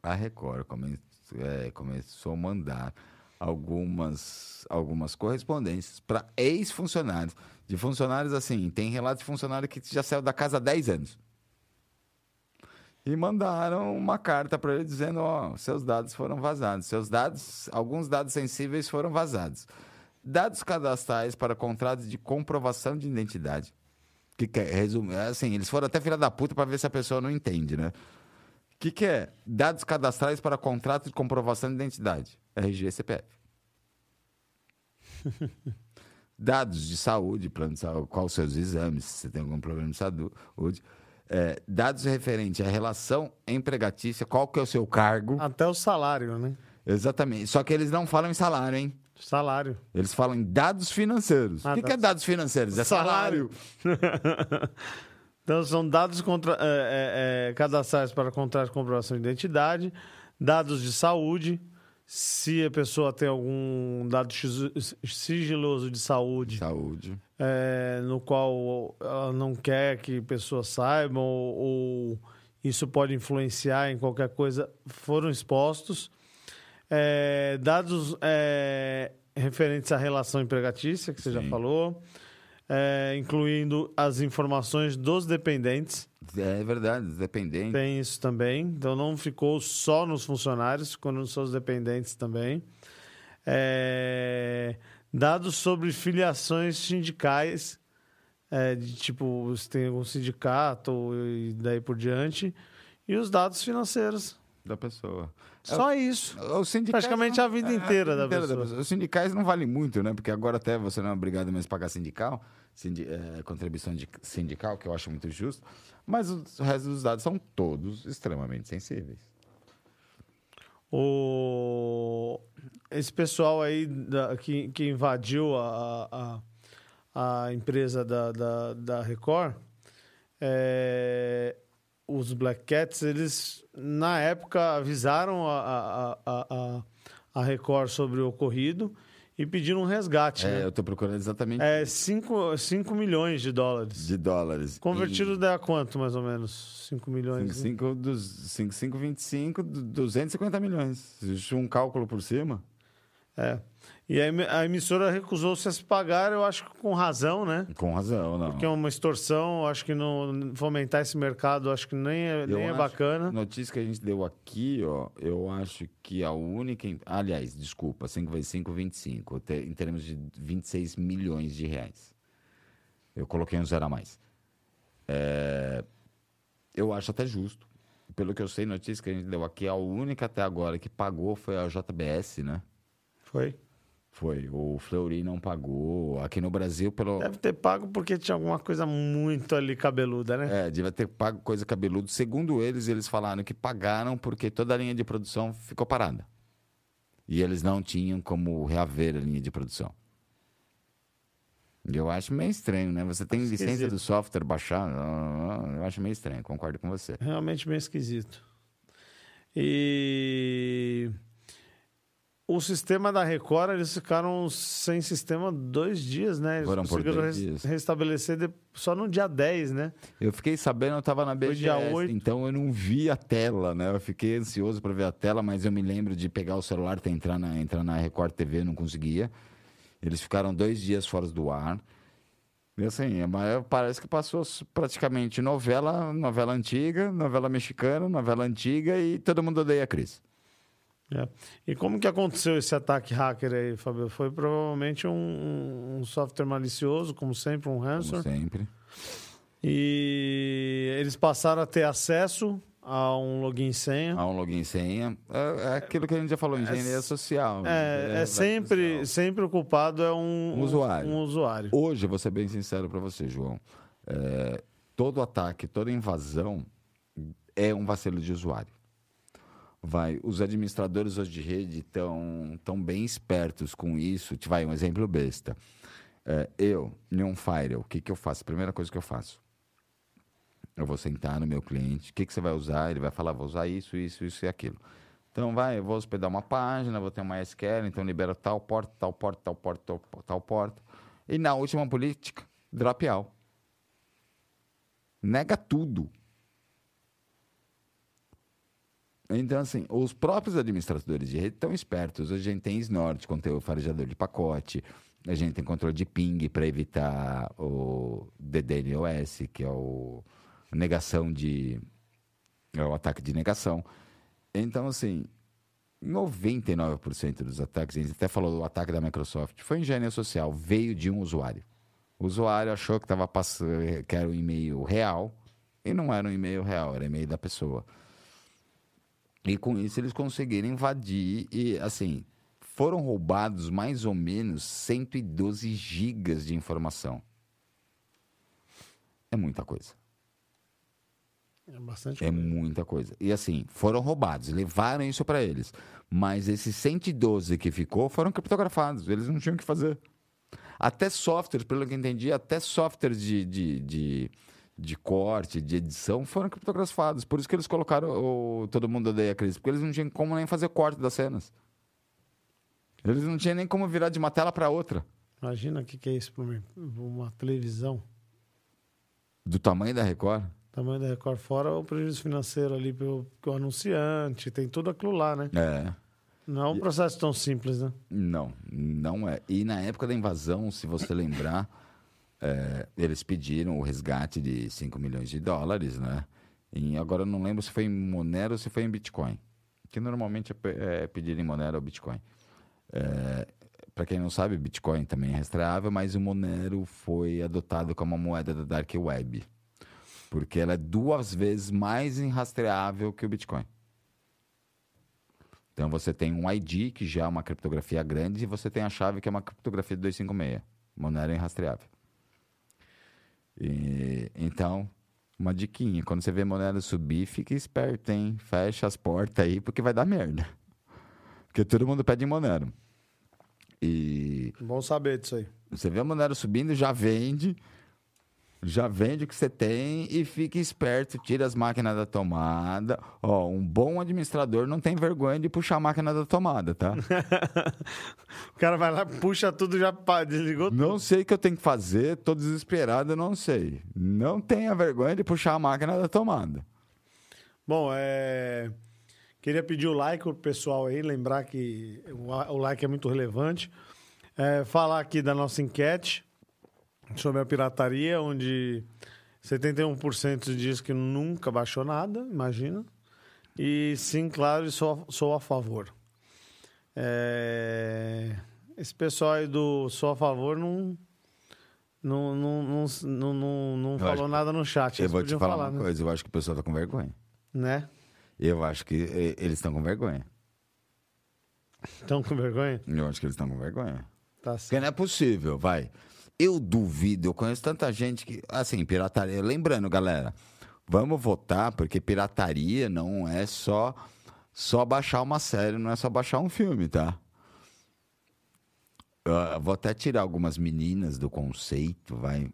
a Record come- é, começou a mandar algumas, algumas correspondências para ex-funcionários. De funcionários, assim, tem relatos de funcionário que já saiu da casa há 10 anos. E mandaram uma carta para ele dizendo: ó, seus dados foram vazados. Seus dados, alguns dados sensíveis foram vazados. Dados cadastrais para contratos de comprovação de identidade. Que que é? Resumo, é assim, eles foram até filha da puta para ver se a pessoa não entende, né? O que, que é? Dados cadastrais para contrato de comprovação de identidade. RG e CPF. Dados de saúde, plano de saúde, quais os seus exames, se você tem algum problema de saúde. É, dados referentes à relação empregatícia, qual que é o seu cargo? Até o salário, né? Exatamente. Só que eles não falam em salário, hein? Salário. Eles falam em dados financeiros. Ah, o que, que é dados- dados financeiros? É salário. Então, são dados contra, é, é, é, cadastrais para contrato de comprovação de identidade, dados de saúde, se a pessoa tem algum dado sigiloso de saúde, Saúde. É, no qual ela não quer que pessoas saibam, ou, ou isso pode influenciar em qualquer coisa, foram expostos. É, dados é, referentes à relação empregatícia, que você já Sim. falou, é, incluindo as informações dos dependentes, É verdade, dependente. tem isso também. Então não ficou só nos funcionários, ficou nos seus dependentes também. É, dados sobre filiações sindicais, é, de tipo, se tem algum sindicato e daí por diante. E os dados financeiros. Da pessoa. Só isso. Os sindicais Praticamente não- a vida é, inteira da inteira pessoa. Os sindicais não valem muito, né? Porque agora até você não é obrigado mais a pagar sindical, sindi é, contribuição de- sindical, que eu acho muito justo. Mas os- o resto dos dados são todos extremamente sensíveis. O... Esse pessoal aí da- que, que invadiu a, a, a empresa da, da, da Record, é, os Black Cats, eles na época avisaram a, a, a, a, Record sobre o ocorrido e pediram um resgate. É, né? eu tô procurando exatamente É 5 milhões de dólares. de dólares. Convertido dá quanto, mais ou menos? 5 milhões. né? 5, dos 5, 5, 25, 250 milhões. Existe um cálculo por cima. É. E a emi- a emissora recusou-se a se pagar, eu acho que com razão, né? Com razão, não. Porque é uma extorsão, acho que não fomentar esse mercado, acho que nem é, Eu nem é bacana. Notícia que a gente deu aqui, ó, eu acho que a única. Aliás, desculpa, 5 vezes 5, 25, te- em termos de 26 milhões de reais. Eu coloquei um zero a mais. É, eu acho até justo. Pelo que eu sei, notícia que a gente deu aqui, a única até agora que pagou foi a JBS, né? Foi. Foi. O Fleury não pagou. Aqui no Brasil, pelo. Deve ter pago porque tinha alguma coisa muito ali cabeluda, né? É, devia ter pago coisa cabeludo. Segundo eles, eles falaram que pagaram porque toda a linha de produção ficou parada. E eles não tinham como reaver a linha de produção. Eu acho meio estranho, né? Você tem licença Esquisito. do software baixar, eu acho meio estranho, concordo com você. Realmente meio esquisito. E o sistema da Record, eles ficaram sem sistema dois dias, né? Eles Foram por conseguiram dois res- dias. restabelecer de- só no dia 10, né? Eu fiquei sabendo, eu tava na BGS, dia oito. então eu não vi a tela, né? Eu fiquei ansioso para ver a tela, mas eu me lembro de pegar o celular para entrar na, entrar na Record TV, não conseguia. Eles ficaram dois dias fora do ar. E assim, é uma- parece que passou praticamente novela, novela antiga, novela mexicana, novela antiga e todo mundo odeia a Cris. É. E como que aconteceu esse ataque hacker aí, Fabio? Foi provavelmente um, um software malicioso, como sempre, um Como ransomware. sempre. E eles passaram a ter acesso a um login e senha. Há um login e senha. É, é aquilo que a gente já falou, engenharia social. É, é sempre, social. sempre o culpado é um, Um usuário. Um usuário. Hoje, vou ser bem sincero para você, João. É, todo ataque, toda invasão é um vacilo de usuário. Vai, os administradores hoje de rede estão tão bem espertos com isso. Te vai um exemplo besta. É, eu, Neon Fire, o que, que eu faço? Primeira coisa que eu faço. Eu vou sentar no meu cliente. O que, que você vai usar? Ele vai falar, vou usar isso, isso, isso e aquilo. Então, vai, eu vou hospedar uma página, vou ter uma SQL, então libera tal porta, tal porta, tal porta, tal, tal porta. E na última política, drop out. Nega tudo. Então, assim, os próprios administradores de rede estão espertos. A gente tem Snort, conteúdo farejador de pacote. A gente tem controle de ping para evitar o DDoS, que é o negação de... É o ataque de negação. Então, assim, 99% dos ataques, a gente até falou do ataque da Microsoft, foi engenharia social, veio de um usuário. O usuário achou que, tava passando, que era um e-mail real, e não era um e-mail real, era e-mail da pessoa. E com isso eles conseguiram invadir e, assim, foram roubados mais ou menos 112 gigas de informação. É muita coisa. É bastante É coisa. muita coisa. E assim, foram roubados, levaram isso para eles. Mas esses 112 que ficou foram criptografados, eles não tinham o que fazer. Até softwares, pelo que eu entendi, até softwares de, de, de, de corte, de edição, foram criptografados. Por isso que eles colocaram o Todo Mundo Odeia a Cris, porque eles não tinham como nem fazer corte das cenas. Eles não tinham nem como virar de uma tela para outra. Imagina o que, que é isso mim. Uma televisão. Do tamanho da Record. Tamanho da Record fora o prejuízo financeiro ali pelo, pelo anunciante, tem tudo aquilo lá, né? É. Não é um processo tão simples, né? Não, não é. E na época da invasão, se você lembrar, é, eles pediram o resgate de 5 milhões de dólares, né? E agora eu não lembro se foi em Monero ou se foi em Bitcoin. Que normalmente é, é pedir em Monero ou Bitcoin. É, Para quem não sabe, Bitcoin também é rastreável, mas o Monero foi adotado como uma moeda da Dark Web. Porque ela é duas vezes mais rastreável que o Bitcoin. Então você tem um ID, que já é uma criptografia grande, e você tem a chave, que é uma criptografia de 256. Monero é irrastreável. E, então, uma diquinha. Quando você vê Monero subir, fique esperto, hein? Fecha as portas aí, porque vai dar merda. Porque todo mundo pede em Monero. E Bom saber disso aí. você vê a Monero subindo, já vende. Já vende o que você tem e fique esperto, tira as máquinas da tomada. Ó, um bom administrador não tem vergonha de puxar a máquina da tomada, tá? O cara vai lá, puxa tudo, já pá, desligou tudo. Não sei o que eu tenho que fazer, tô desesperado, não sei. Não tenha vergonha de puxar a máquina da tomada. Bom, é... queria pedir o like pro pessoal aí, lembrar que o o like é muito relevante. É, falar aqui da nossa enquete sobre a pirataria, onde 71% diz que nunca baixou nada, imagina. E sim, claro, sou, sou a favor. É, Esse pessoal aí do sou a favor não, não, não, não, não, não, não falou acho- nada no chat. Eu Eles vou te falar falar, uma né? coisa, eu acho que o pessoal tá com vergonha. Né? Eu acho que eles estão com vergonha. Estão com vergonha? Eu acho que eles estão com vergonha. Tá Porque certo. não é possível, vai. Eu duvido, eu conheço tanta gente que. Assim, pirataria. Lembrando, galera, vamos votar, porque pirataria não é só, só baixar uma série, não é só baixar um filme, tá? Eu vou até tirar algumas meninas do conceito, vai.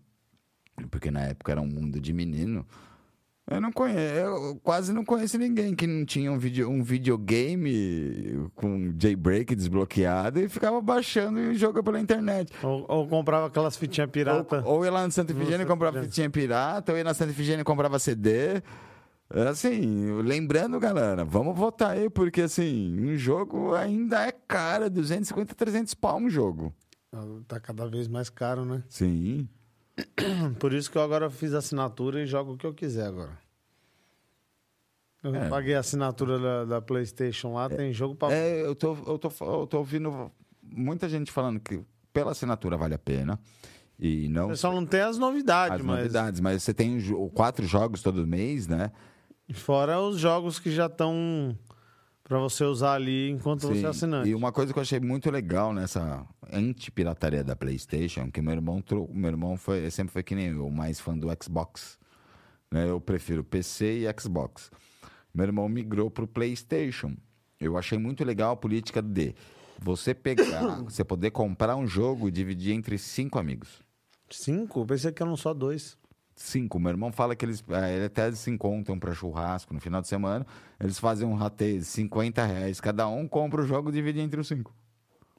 Porque na época era um mundo de menino. Eu não conheço, eu quase não conheço ninguém que não tinha um, video, um videogame com jailbreak desbloqueado e ficava baixando o jogo pela internet. Ou, ou comprava aquelas fitinhas pirata. Ou, ou ia lá no Santa Efigênia e comprava fitinha pirata, ou ia na Santa Efigênia e comprava CD. Assim, lembrando, galera, vamos votar aí, porque assim, um jogo ainda é caro, 250, 300 pau um jogo. Tá cada vez mais caro, né? Sim. Por isso que eu agora fiz assinatura e jogo o que eu quiser agora. Eu É. paguei a assinatura da, da PlayStation lá, tem jogo pra. É, eu tô, eu, tô, eu tô ouvindo muita gente falando que pela assinatura vale a pena. E não Você só não tem as novidades, as mas. novidades, mas você tem quatro jogos todo mês, né? Fora os jogos que já estão pra você usar ali enquanto você é Sim, assinante. E uma coisa que eu achei muito legal nessa anti-pirataria da PlayStation, que meu irmão, trou- meu irmão foi, sempre foi que nem eu, mais fã do Xbox. Né? Eu prefiro PC e Xbox. Meu irmão migrou pro PlayStation. Eu achei muito legal a política de você pegar, você poder comprar um jogo e dividir entre cinco amigos. Cinco? Eu pensei que eram só dois. Cinco. Meu irmão fala que eles, eh, ele até se encontram para churrasco no final de semana. Eles fazem um rateio de 50 reais cada um, compra o jogo e divide entre os cinco.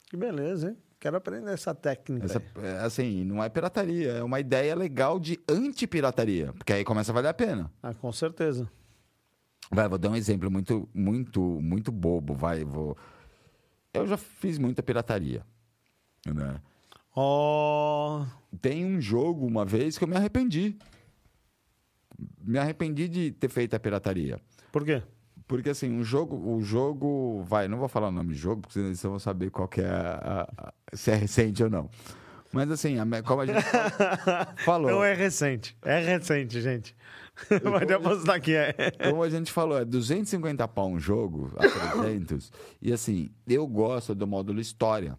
Que beleza, hein? Quero aprender essa técnica. Essa, é, assim, não é pirataria, é uma ideia legal de anti-pirataria, porque aí começa a valer a pena. Ah, com certeza. Vai, vou dar um exemplo muito, muito, muito bobo, vai, vou... Eu já fiz muita pirataria, né? Ó. Tem um jogo, uma vez, que eu me arrependi. Me arrependi de ter feito a pirataria. Por quê? Porque assim, um jogo, o jogo, vai, não vou falar o nome do jogo, porque senão vocês vão saber qual que é a- a- se é recente ou não. Mas assim, a como a gente falou, Não é recente. É recente, gente. Pode apostar que é. como a gente falou, é 250 pau um jogo, a 300. e assim, eu gosto do módulo história.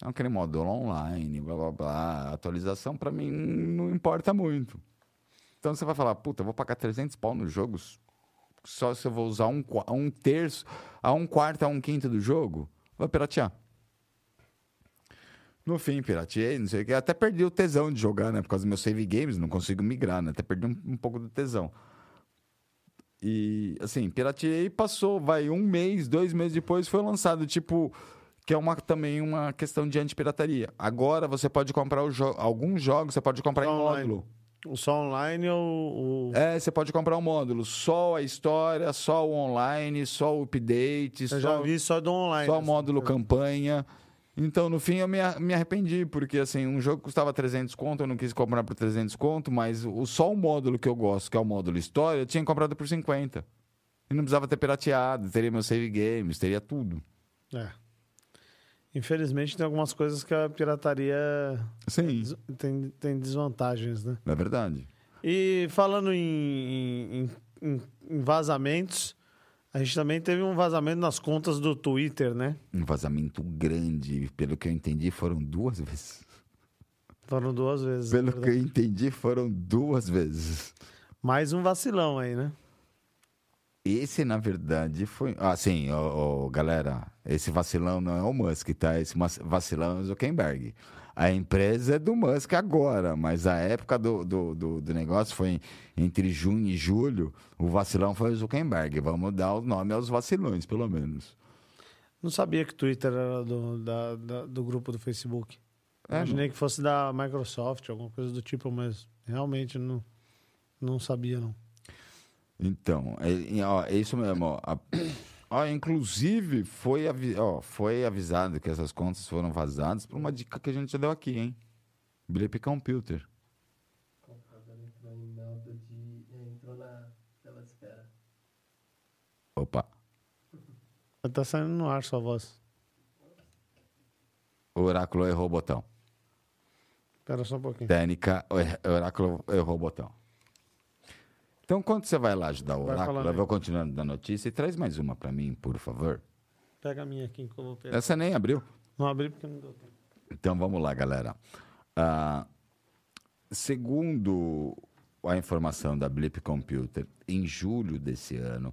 Não aquele módulo online, blá blá blá, atualização pra mim não importa muito. Então você vai falar, puta, vou pagar 300 pau nos jogos só se eu vou usar um, um terço, a um quarto, a um quinto do jogo. Vai piratear. No fim, pirateei, não sei o que. Até perdi o tesão de jogar, né? Por causa dos meus save games, não consigo migrar, né? Até perdi um, um pouco do tesão. E, assim, pirateei e passou, vai, um mês, dois meses depois foi lançado, tipo, que é uma, também uma questão de antipirataria. Agora você pode comprar jo alguns jogos, você pode comprar em Online. módulo. O só online ou o. É, você pode comprar um módulo, só a história, só o online, só o update, Eu só, já vi só do online. só o assim. módulo campanha. Então, no fim, eu me, me arrependi, porque assim, um jogo custava 300 conto, eu não quis comprar por 300 conto, mas o, só o módulo que eu gosto, que é o módulo história, eu tinha comprado por 50. E não precisava ter pirateado, teria meus save games, teria tudo. É. Infelizmente tem algumas coisas que a pirataria Sim, tem, tem desvantagens, né? é verdade. E falando em, em- em- vazamentos, a gente também teve um vazamento nas contas do Twitter, né? Um vazamento grande, pelo que eu entendi, foram duas vezes. Foram duas vezes. Pelo que verdade. eu entendi, foram duas vezes. Mais um vacilão aí, né? Esse, na verdade, foi. Ah, sim, galera. Esse vacilão não é o Musk, tá? Esse vacilão é o Zuckerberg. A empresa é do Musk agora, mas a época do, do, do, do negócio foi entre junho e julho. O vacilão foi o Zuckerberg. Vamos dar o nome aos vacilões, pelo menos. Não sabia que o Twitter era do, da- da- do grupo do Facebook. É, Imaginei que fosse da Microsoft, alguma coisa do tipo, mas realmente não, não sabia, não. Então, é, ó, é isso mesmo. Ó, A- ó, inclusive, foi, avi- ó, foi avisado que essas contas foram vazadas por uma dica que a gente já deu aqui, hein? Blip Computer. O computador entrou em modo de. entrou na tela de espera. Opa. Tá saindo no ar sua voz. O oráculo errou o botão. Espera só um pouquinho. Técnica, o oráculo errou o botão. Então, quando você vai lá ajudar o Vai oráculo, eu vou continuando da notícia e traz mais uma pra mim, por favor. Pega a minha aqui que eu vou pegar. Essa nem abriu. Não abri porque não deu tempo. Então vamos lá, galera. Ah, segundo a informação da Blip Computer, em julho desse ano,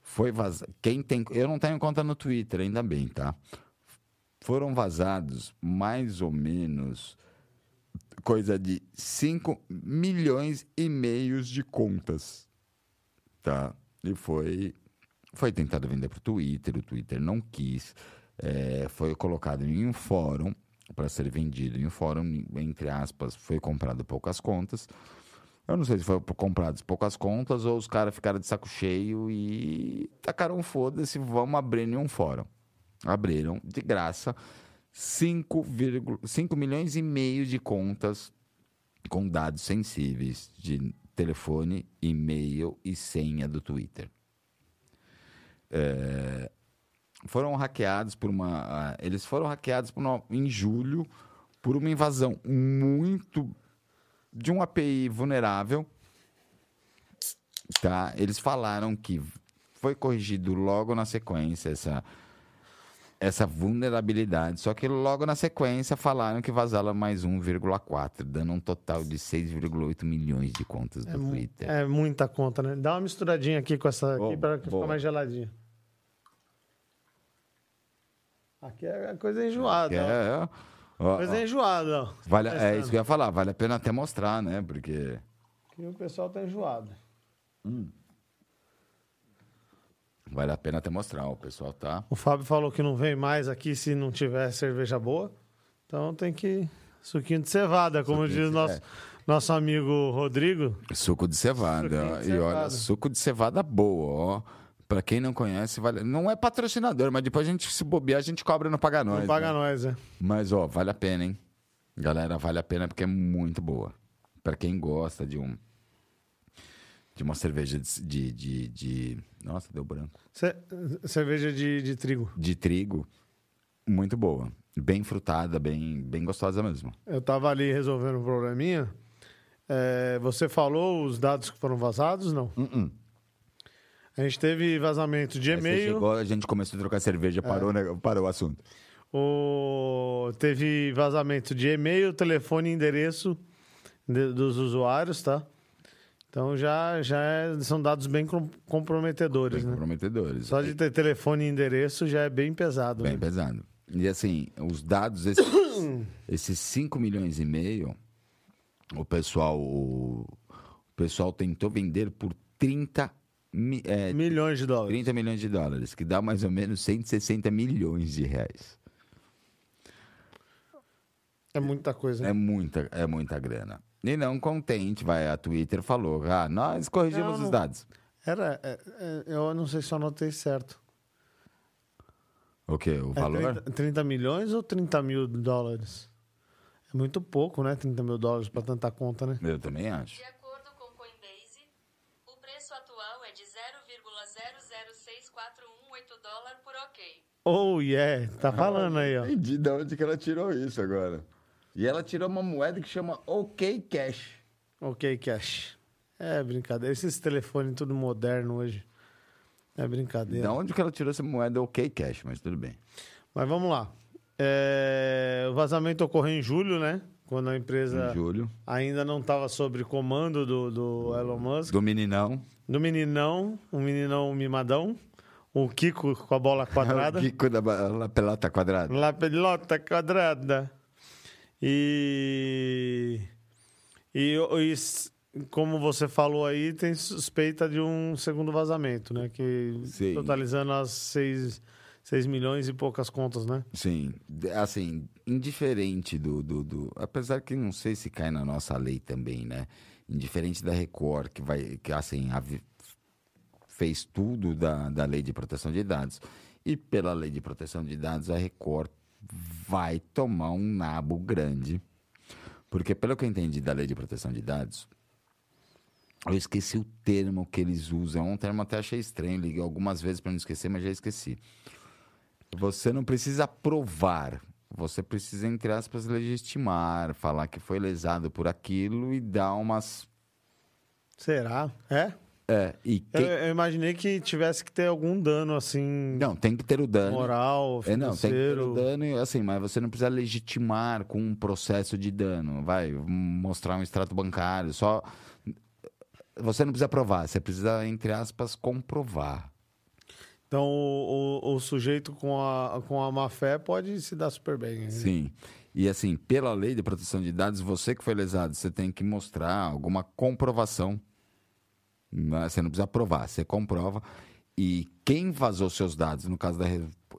foi vazado. Quem tem. Eu não tenho conta no Twitter, ainda bem, tá? Foram vazados mais ou menos coisa de 5 milhões e meios de contas. Tá? E foi foi tentado vender para o Twitter, o Twitter não quis. É, foi colocado em um fórum para ser vendido em um fórum, entre aspas, foi comprado poucas contas. Eu não sei se foi comprados poucas contas ou os caras ficaram de saco cheio e tacaram foda-se, vamos abrir em um fórum. Abriram de graça 5, 5 milhões e meio de contas com dados sensíveis de telefone, e-mail e senha do Twitter. É, foram hackeados por uma. Eles foram hackeados por uma- em julho por uma invasão muito de um API vulnerável. Tá? Eles falaram que foi corrigido logo na sequência essa, essa vulnerabilidade. Só que logo na sequência falaram que vazaram mais 1,4, dando um total de 6,8 milhões de contas do É, mu- Twitter. é muita conta, né? Dá uma misturadinha aqui com essa aqui para ficar mais geladinha. Aqui é coisa enjoada. É, ó, Coisa ó. enjoada, ó. Vale, é Testando. isso que eu ia falar, vale a pena até mostrar, né? Porque. Aqui o pessoal tá enjoado. Vale a pena até mostrar, o pessoal tá. O Fábio falou que não vem mais aqui se não tiver cerveja boa. Então tem que. Suquinho de cevada, como Suquinho diz de- nosso, é. nosso amigo Rodrigo. Suco de cevada. De E olha, cevada. suco de cevada boa, ó. Pra quem não conhece, vale... não é patrocinador, mas depois a gente se bobear, a gente cobra no Paga Nós. Não paga né? nós, é. Mas, ó, vale a pena, hein? Galera, vale a pena porque é muito boa. Pra quem gosta de um. De uma cerveja de. de, de- de- Nossa, deu branco. Ce- cerveja de, de trigo. De trigo, muito boa. Bem frutada, bem, bem gostosa mesmo. Eu tava ali resolvendo um probleminha. É, você falou os dados que foram vazados? Não. Uh-uh. A gente teve vazamento de e-mail. chegou, a gente começou a trocar cerveja, parou, né? parou o assunto. O... Teve vazamento de e-mail, telefone e endereço de- dos usuários, tá? Então já, já é- são dados bem com- comprometedores, Bem né? comprometedores. Só de ter telefone e endereço já é bem pesado. Bem né? pesado. E assim, os dados, esses, esses 5 milhões e meio, o pessoal, o, o pessoal tentou vender por 30, mi- é, Milhões de dólares. 30 milhões de dólares, que dá mais ou menos 160 milhões de reais. É muita coisa. né? É muita, é muita grana. E não contente, vai, a Twitter falou, ah, nós corrigimos Não, os dados. Era, é- é- eu não sei se eu anotei certo. O quê? O É valor? 30, 30 milhões ou 30 mil dólares? É muito pouco, né? 30 mil dólares para tanta conta, né? Eu também acho. De acordo com Coinbase, o preço atual é de 0,006418 dólar por ok. Oh, yeah. Tá falando aí, ó. Entendi de onde que ela tirou isso agora. E ela tirou uma moeda que chama OK Cash. Ok, cash. É brincadeira. Esses telefones tudo moderno hoje. É brincadeira. De onde que ela tirou essa moeda OK Cash, mas tudo bem. Mas vamos lá. É, O vazamento ocorreu em julho, né? Quando a empresa ainda não estava sob comando do, do Elon Musk. Do meninão. Do meninão, um meninão mimadão. O Kiko com a bola quadrada. O Kiko da ba- la pelota quadrada. La pelota quadrada. E, e, e como você falou aí, tem suspeita de um segundo vazamento, né? Que Sim. totalizando as 6, seis milhões e poucas contas, né? Sim, assim, indiferente do, do, do- Apesar que não sei se cai na nossa lei também, né? Indiferente da Record, que vai. Que, assim, avi- fez tudo da, da lei de proteção de dados. E pela lei de proteção de dados, a Record vai tomar um nabo grande. Porque, pelo que eu entendi da lei de proteção de dados, eu esqueci o termo que eles usam. É um termo até achei estranho. Liguei algumas vezes para não esquecer, mas já esqueci. Você não precisa provar. Você precisa, entre aspas, legitimar, falar que foi lesado por aquilo e dar umas. Será? É? É, e Eu, quem... eu imaginei que tivesse que ter algum dano, assim, Não, tem que ter o dano. moral, É, não, tem que ter financeiro. o dano, assim, mas você não precisa legitimar com um processo de dano. Vai mostrar um extrato bancário, só. Você não precisa provar, você precisa, entre aspas, comprovar. Então, o, o- o sujeito com a, com a má fé pode se dar super bem. né? Sim. E assim, pela lei de proteção de dados, você que foi lesado, você tem que mostrar alguma comprovação. Né? Você não precisa provar, você comprova. E quem vazou seus dados, no caso da,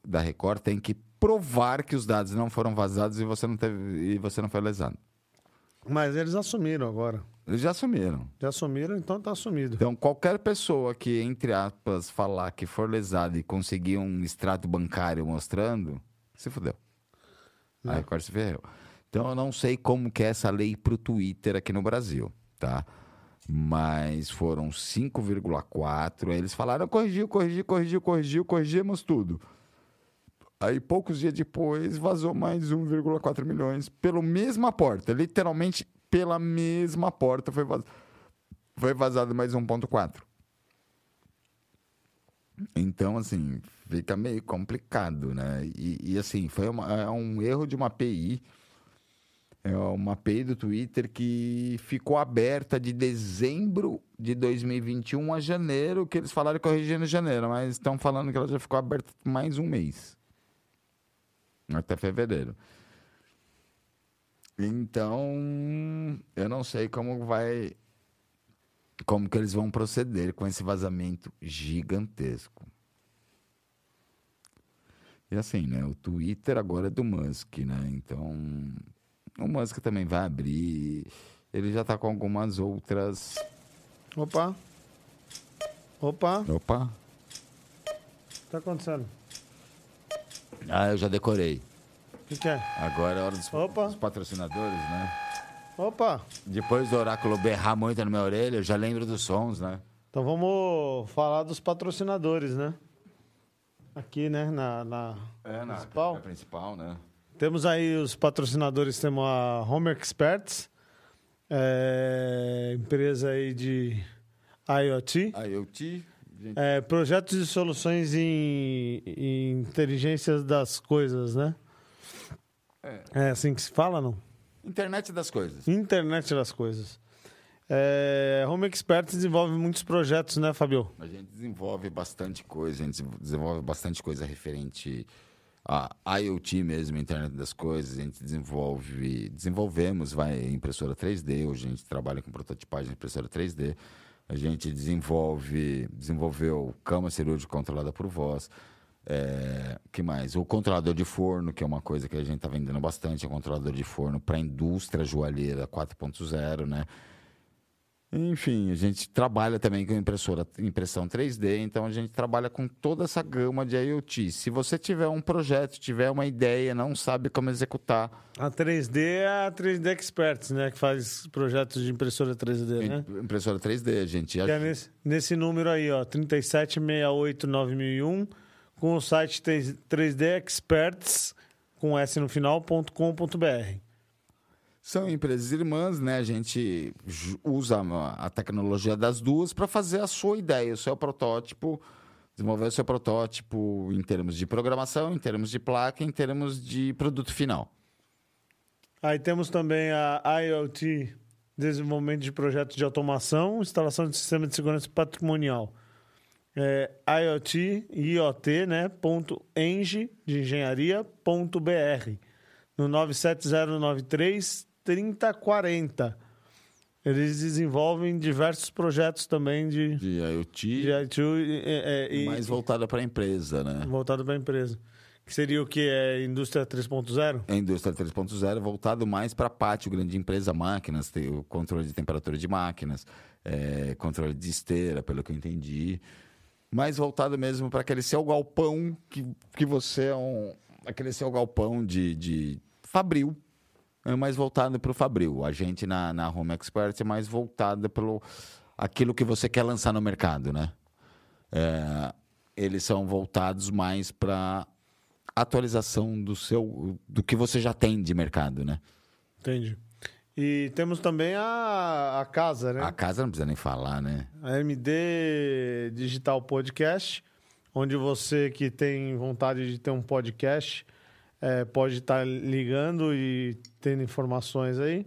da Record, tem que provar que os dados não foram vazados e você não, teve, e você não foi lesado. Mas eles assumiram agora. Eles já assumiram. Já assumiram, então tá assumido. Então, qualquer pessoa que, entre aspas, falar que for lesado e conseguir um extrato bancário mostrando, se fudeu. A Record se ferrou. Então, eu não sei como que é essa lei pro Twitter aqui no Brasil, tá? Mas foram 5,4. Aí eles falaram, corrigiu, corrigiu, corrigiu, corrigiu, corrigimos tudo. Aí, poucos dias depois, vazou mais 1,4 milhões pela mesma porta. Literalmente, pela mesma porta foi vazado foi vazado mais 1.4. Então, assim, fica meio complicado, né? E, e, assim, foi uma- é um erro de uma API. É uma API do Twitter que ficou aberta de dezembro de 2021 a janeiro, que eles falaram que corrigiram em janeiro, mas estão falando que ela já ficou aberta mais um mês. Até fevereiro. Então, eu não sei como vai como que eles vão proceder com esse vazamento gigantesco. E assim, né? O Twitter agora é do Musk, né? Então, o Musk também vai abrir. Ele já tá com algumas outras. Opa. Opa, o Opa! que tá acontecendo? Ah, eu já decorei. O que, que é? Agora é hora dos, Opa. dos patrocinadores, né? Opa. Depois do oráculo berrar muito na minha orelha, eu já lembro dos sons, né? Então vamos falar dos patrocinadores, né? Aqui, né, na, na principal. É principal, né? Temos aí os patrocinadores, temos a Home Experts, é, empresa aí de IoT, IoT, é, projetos e soluções em, em inteligências das coisas, né? É assim que se fala, não? internet das coisas. Internet das coisas. É, Home Expert desenvolve muitos projetos, né, Fabio? A gente desenvolve bastante coisa, a gente desenvolve bastante coisa referente a IoT mesmo, internet das coisas, a gente desenvolve, desenvolvemos, vai, impressora 3D, hoje a gente trabalha com prototipagem de impressora 3D, a gente desenvolve, desenvolveu cama cirúrgica controlada por voz, é, que mais? O controlador de forno, que é uma coisa que a gente está vendendo bastante, é um controlador de forno para a indústria joalheira 4.0, né? Enfim, a gente trabalha também com impressora, impressão 3D, então a gente trabalha com toda essa gama de IoT. Se você tiver um projeto, tiver uma ideia, não sabe como executar, A 3D é a 3D Experts, né? Que faz projetos de impressora 3D, né? impressora 3D, a gente Que é nesse, nesse número aí, ó, 37689001, com o site 3D Experts, com S no final, ponto com, ponto BR. São empresas irmãs, né? A gente usa a tecnologia das duas para fazer a sua ideia, o seu protótipo, desenvolver o seu protótipo em termos de programação, em termos de placa, em termos de produto final. Aí temos também a IoT, desenvolvimento de projetos de automação, instalação de sistema de segurança patrimonial. É, IoT, IoT, né? Ponto eng, de engenharia, ponto BR. No 97093 3040. Eles desenvolvem diversos projetos também de, De IoT, de IoT e, é, e- mais voltada para a empresa, né? voltado para a empresa. Que seria o que? É indústria 3.0? A indústria 3.0 voltado mais para pátio, grande empresa, máquinas, o controle de temperatura de máquinas, é, controle de esteira, pelo que eu entendi. Mais voltado mesmo para aquele seu galpão que, que você é um. Aquele seu galpão de, de Fabril. É mais voltado para o Fabril. A gente na, na Home Expert é mais voltada pelo aquilo que você quer lançar no mercado, né? É, eles são voltados mais para atualização do seu do que você já tem de mercado, né? Entendi. E temos também a, a casa, né? A casa não precisa nem falar, né? A MD Digital Podcast, onde você que tem vontade de ter um podcast é, pode estar ligando e tendo informações aí.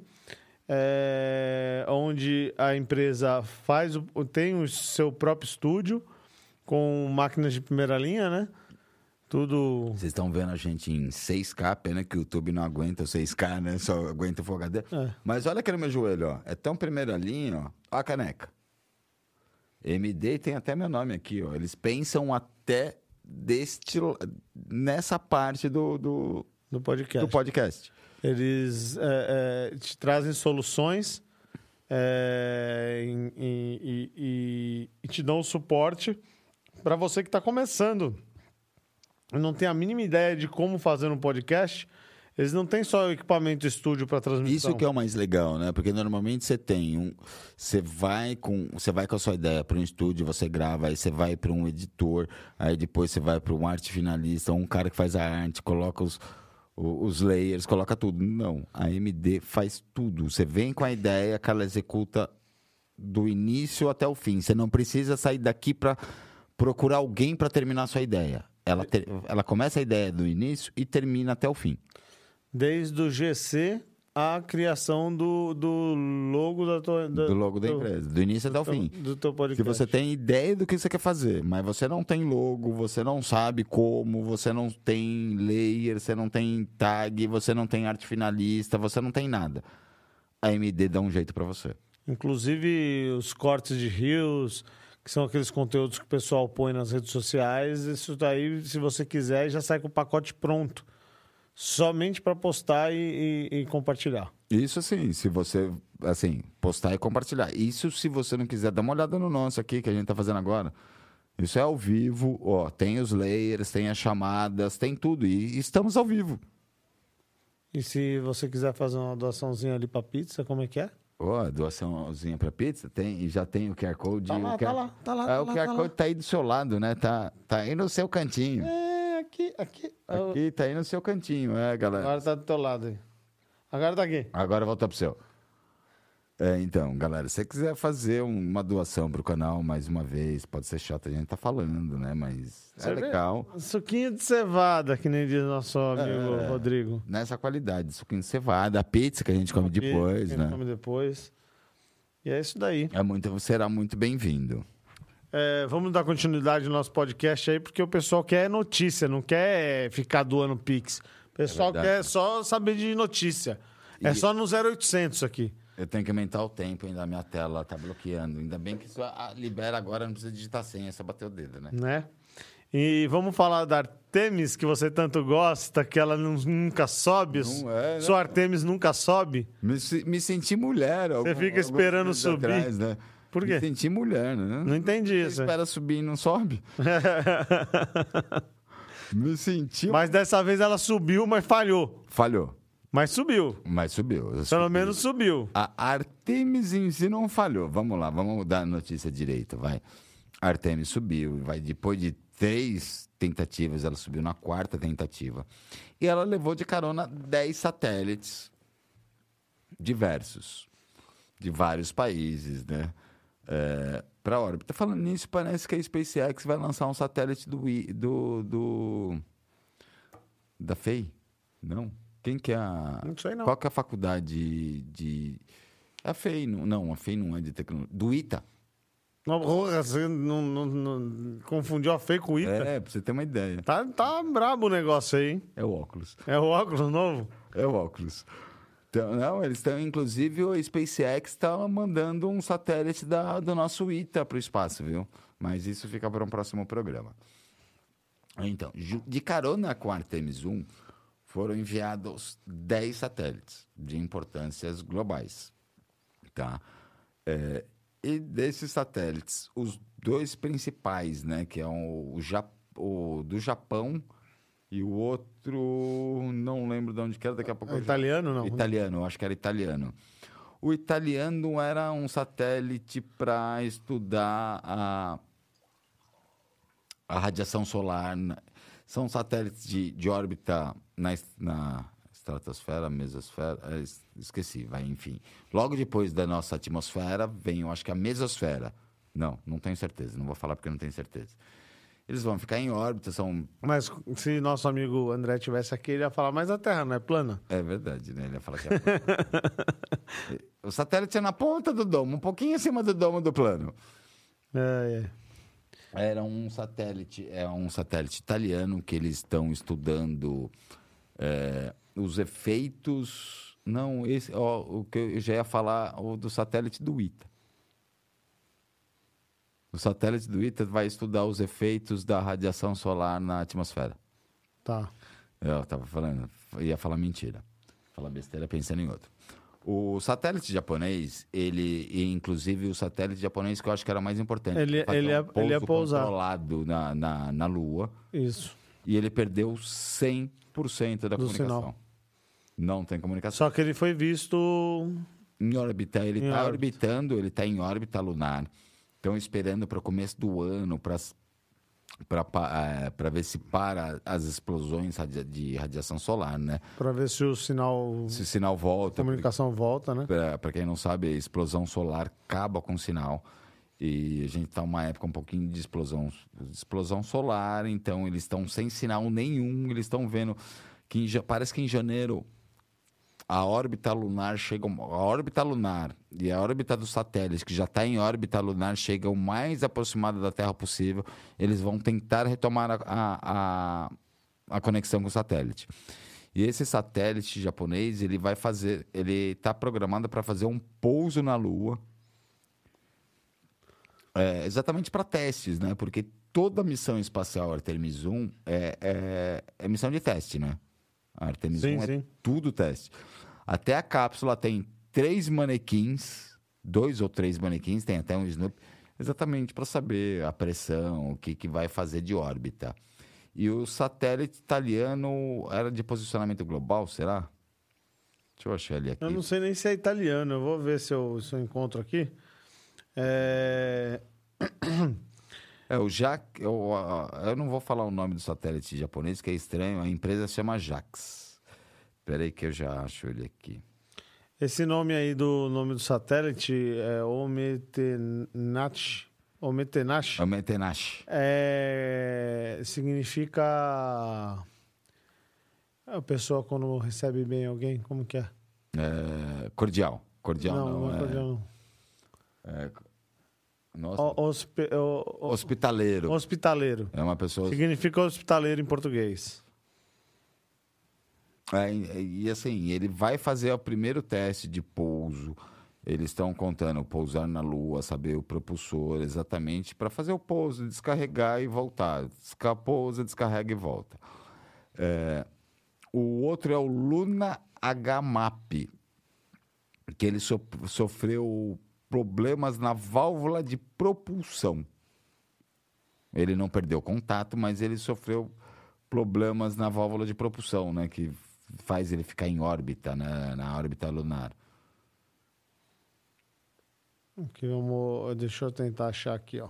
É, onde a empresa faz tem o seu próprio estúdio com máquinas de primeira linha, né? Tudo Vocês estão vendo a gente em 6K, pena que o YouTube não aguenta o 6K, né? Só aguenta o Full HD. É. Mas olha aqui no meu joelho, ó. É tão primeira linha, ó. Ó a caneca. MD tem até meu nome aqui, ó. Eles pensam até deste, nessa parte do, do, do podcast. do podcast. Eles é, é, te trazem soluções é, em- em- e, e- e te dão suporte para você que está começando. e Não tem a mínima ideia de como fazer um podcast. Eles não têm só equipamento estúdio para transmissão. Isso que é o mais legal, né? Porque normalmente você tem um, você vai com, você vai com a sua ideia para um estúdio, você grava, aí você vai para um editor, aí depois você vai para um arte finalista, um cara que faz a arte, coloca os os layers, coloca tudo. Não, a MD faz tudo. Você vem com a ideia que ela executa do início até o fim. Você não precisa sair daqui para procurar alguém para terminar a sua ideia. Ela, ter- ela começa a ideia do início e termina até o fim. Desde o GC à criação do, do logo da tua, da, Do logo da do- empresa, do início até o do- fim. Do teu podcast. você tem ideia do que você quer fazer, mas você não tem logo, você não sabe como, você não tem layer, você não tem tag, você não tem arte finalista, você não tem nada. A MD dá um jeito pra você. Inclusive os cortes de rios, que são aqueles conteúdos que o pessoal põe nas redes sociais, isso daí, se você quiser, já sai com o pacote pronto. Somente para postar e, e- e compartilhar. Isso sim, se você, assim, postar e compartilhar. Isso se você não quiser, dá uma olhada no nosso aqui, que a gente tá fazendo agora. Isso é ao vivo, ó, tem os layers, tem as chamadas, tem tudo. E estamos ao vivo. E se você quiser fazer uma doaçãozinha ali para pizza, como é que é? Ó, doaçãozinha pra pizza, tem, e já tem o QR Code. Tá o lá, QR tá lá, tá lá, É, tá o lá, QR tá Code lá. tá aí do seu lado, né? Tá, tá aí no seu cantinho. É, aqui, aqui. Aqui, tá aí no seu cantinho, é, galera. Agora tá do teu lado aí. Agora tá aqui. Agora volta pro seu. É, então, galera, se você quiser fazer um- uma doação pro canal mais uma vez, pode ser chato, a gente tá falando, né? Mas é Cerve- legal. Suquinho de cevada, que nem diz nosso amigo É. Rodrigo. Nessa qualidade, suquinho de cevada, a pizza que a gente come depois, quem né? come depois. E é isso daí. É muito, será muito bem-vindo. É, vamos dar continuidade no nosso podcast aí, porque o pessoal quer notícia, não quer ficar doando Pix. O pessoal verdade. quer só saber de notícia. É E- só no 0800 aqui. Eu tenho que aumentar o tempo ainda, a minha tela tá bloqueando. Ainda bem que isso libera agora, não precisa digitar senha, é só bater o dedo, né? né? E vamos falar da Artemis, que você tanto gosta, que ela nu- nunca sobe. Não é, né? Sua Artemis nunca sobe. Me, me senti mulher. algum- fica esperando subir. atrás, né? Por quê? Me senti mulher, né? Não entendi Você isso. espera subir e não sobe? Me senti... mas dessa vez ela subiu, mas falhou. Falhou, Mas subiu. mas subiu. Pelo Subiu. menos subiu. A Artemis em si não falhou. Vamos lá, vamos dar a notícia direito, vai. A Artemis subiu, vai depois de três tentativas, ela subiu na quarta tentativa. E ela levou de carona 10 satélites diversos, de vários países, né? Para a órbita. Falando nisso, parece que a SpaceX vai lançar um satélite do, do, do da FEI? Não. Quem que é a... Não sei, não. Qual que é a faculdade de... A FEI, não, não, a FEI não é de tecnologia. Do ITA. Não, você não, não- não- confundiu a feia com o Ita? É, pra você ter uma ideia. Tá, tá brabo o negócio aí, hein? É o óculos. É o óculos novo? É o óculos. Então, não, eles estão, inclusive, o SpaceX está mandando um satélite da, do nosso ITA para o espaço, viu? Mas isso fica para um próximo programa. Então, de carona com Artemis 1, foram enviados 10 satélites de importâncias globais. Tá? É, e desses satélites, os dois principais, né, que é o, o, o do Japão e o outro, não lembro de onde que era, daqui a pouco É já- italiano, não? Italiano, acho que era italiano. O italiano era um satélite para estudar a, a radiação solar. São satélites de, de órbita na, na estratosfera, mesosfera, es- esqueci, vai, enfim. Logo depois da nossa atmosfera vem, eu acho que a mesosfera. Não, não tenho certeza, não vou falar porque não tenho certeza. Eles vão ficar em órbita, são Mas se nosso amigo André tivesse aqui, ele ia falar, mas a Terra não é plana? É verdade, né? Ele ia falar que é plano. O satélite é na ponta do domo, um pouquinho acima do domo do plano. É, é. Era um satélite, é um satélite italiano que eles estão estudando é, os efeitos. Não, esse, ó, o que eu já ia falar, o do satélite do ITA. O satélite do ITA vai estudar os efeitos da radiação solar na atmosfera. Tá. Eu tava falando, ia falar mentira. Falar besteira pensando em outro. O satélite japonês, ele, inclusive o satélite japonês que eu acho que era mais importante. Ele- ele ia- pouso ele ia pousar. controlado na, na, na Lua. Isso. E ele perdeu 100% da Do comunicação. sinal. Não tem comunicação. Só que ele foi visto. Em órbita, ele está orbitando, ele está em órbita lunar. Estão esperando para o começo do ano para ver se para as explosões de radiação solar, né? Pra ver se o sinal. Se o sinal volta. A comunicação volta, né? Para quem não sabe, a explosão solar acaba com o sinal. E a gente está numa época um pouquinho de explosão, de explosão solar, então eles estão sem sinal nenhum. Eles estão vendo que em parece que em janeiro a órbita lunar chega. A órbita lunar e a órbita do satélite, que já está em órbita lunar, chega o mais aproximado da Terra possível. Eles vão tentar retomar a, a, a, conexão com o satélite. E esse satélite japonês, ele vai fazer, ele está programado para fazer um pouso na Lua, é, exatamente para testes, né? Porque toda missão espacial Artemis 1 é, é, é missão de teste, né? A Artemis Sim, 1 é sim. tudo teste. Até a cápsula tem três manequins, dois ou três manequins, tem até um Snoop, exatamente para saber a pressão, o que, que vai fazer de órbita. E o satélite italiano era de posicionamento global, será? Deixa eu achar ele aqui. Eu não sei nem se é italiano. Eu vou ver se eu, se eu encontro aqui. É... É, o Jac... Eu, eu não vou falar o nome do satélite japonês, que é estranho. A empresa se chama Jax. Espera aí que eu já acho ele aqui. Esse nome aí do nome do satélite é Ometenachi. Ometenachi. É o Metenashi. É... Significa. É, a pessoa quando recebe bem alguém, como que é? É, cordial. Cordial não, não, é... cordial não. É, nossa, O- o- o- hospitaleiro. hospitaleiro. É uma pessoa. Significa hospitaleiro em português. É, e, e assim, ele vai fazer o primeiro teste de pouso. Eles estão contando pousar na Lua, saber o propulsor exatamente para fazer o pouso, descarregar e voltar. Pousa, descarrega e volta. É, o outro é o Luna HMAP, que ele so- sofreu problemas na válvula de propulsão. Ele não perdeu contato, mas ele sofreu problemas na válvula de propulsão, né? Que faz ele ficar em órbita, né? na órbita lunar. Aqui vamos, deixa eu tentar achar aqui, ó.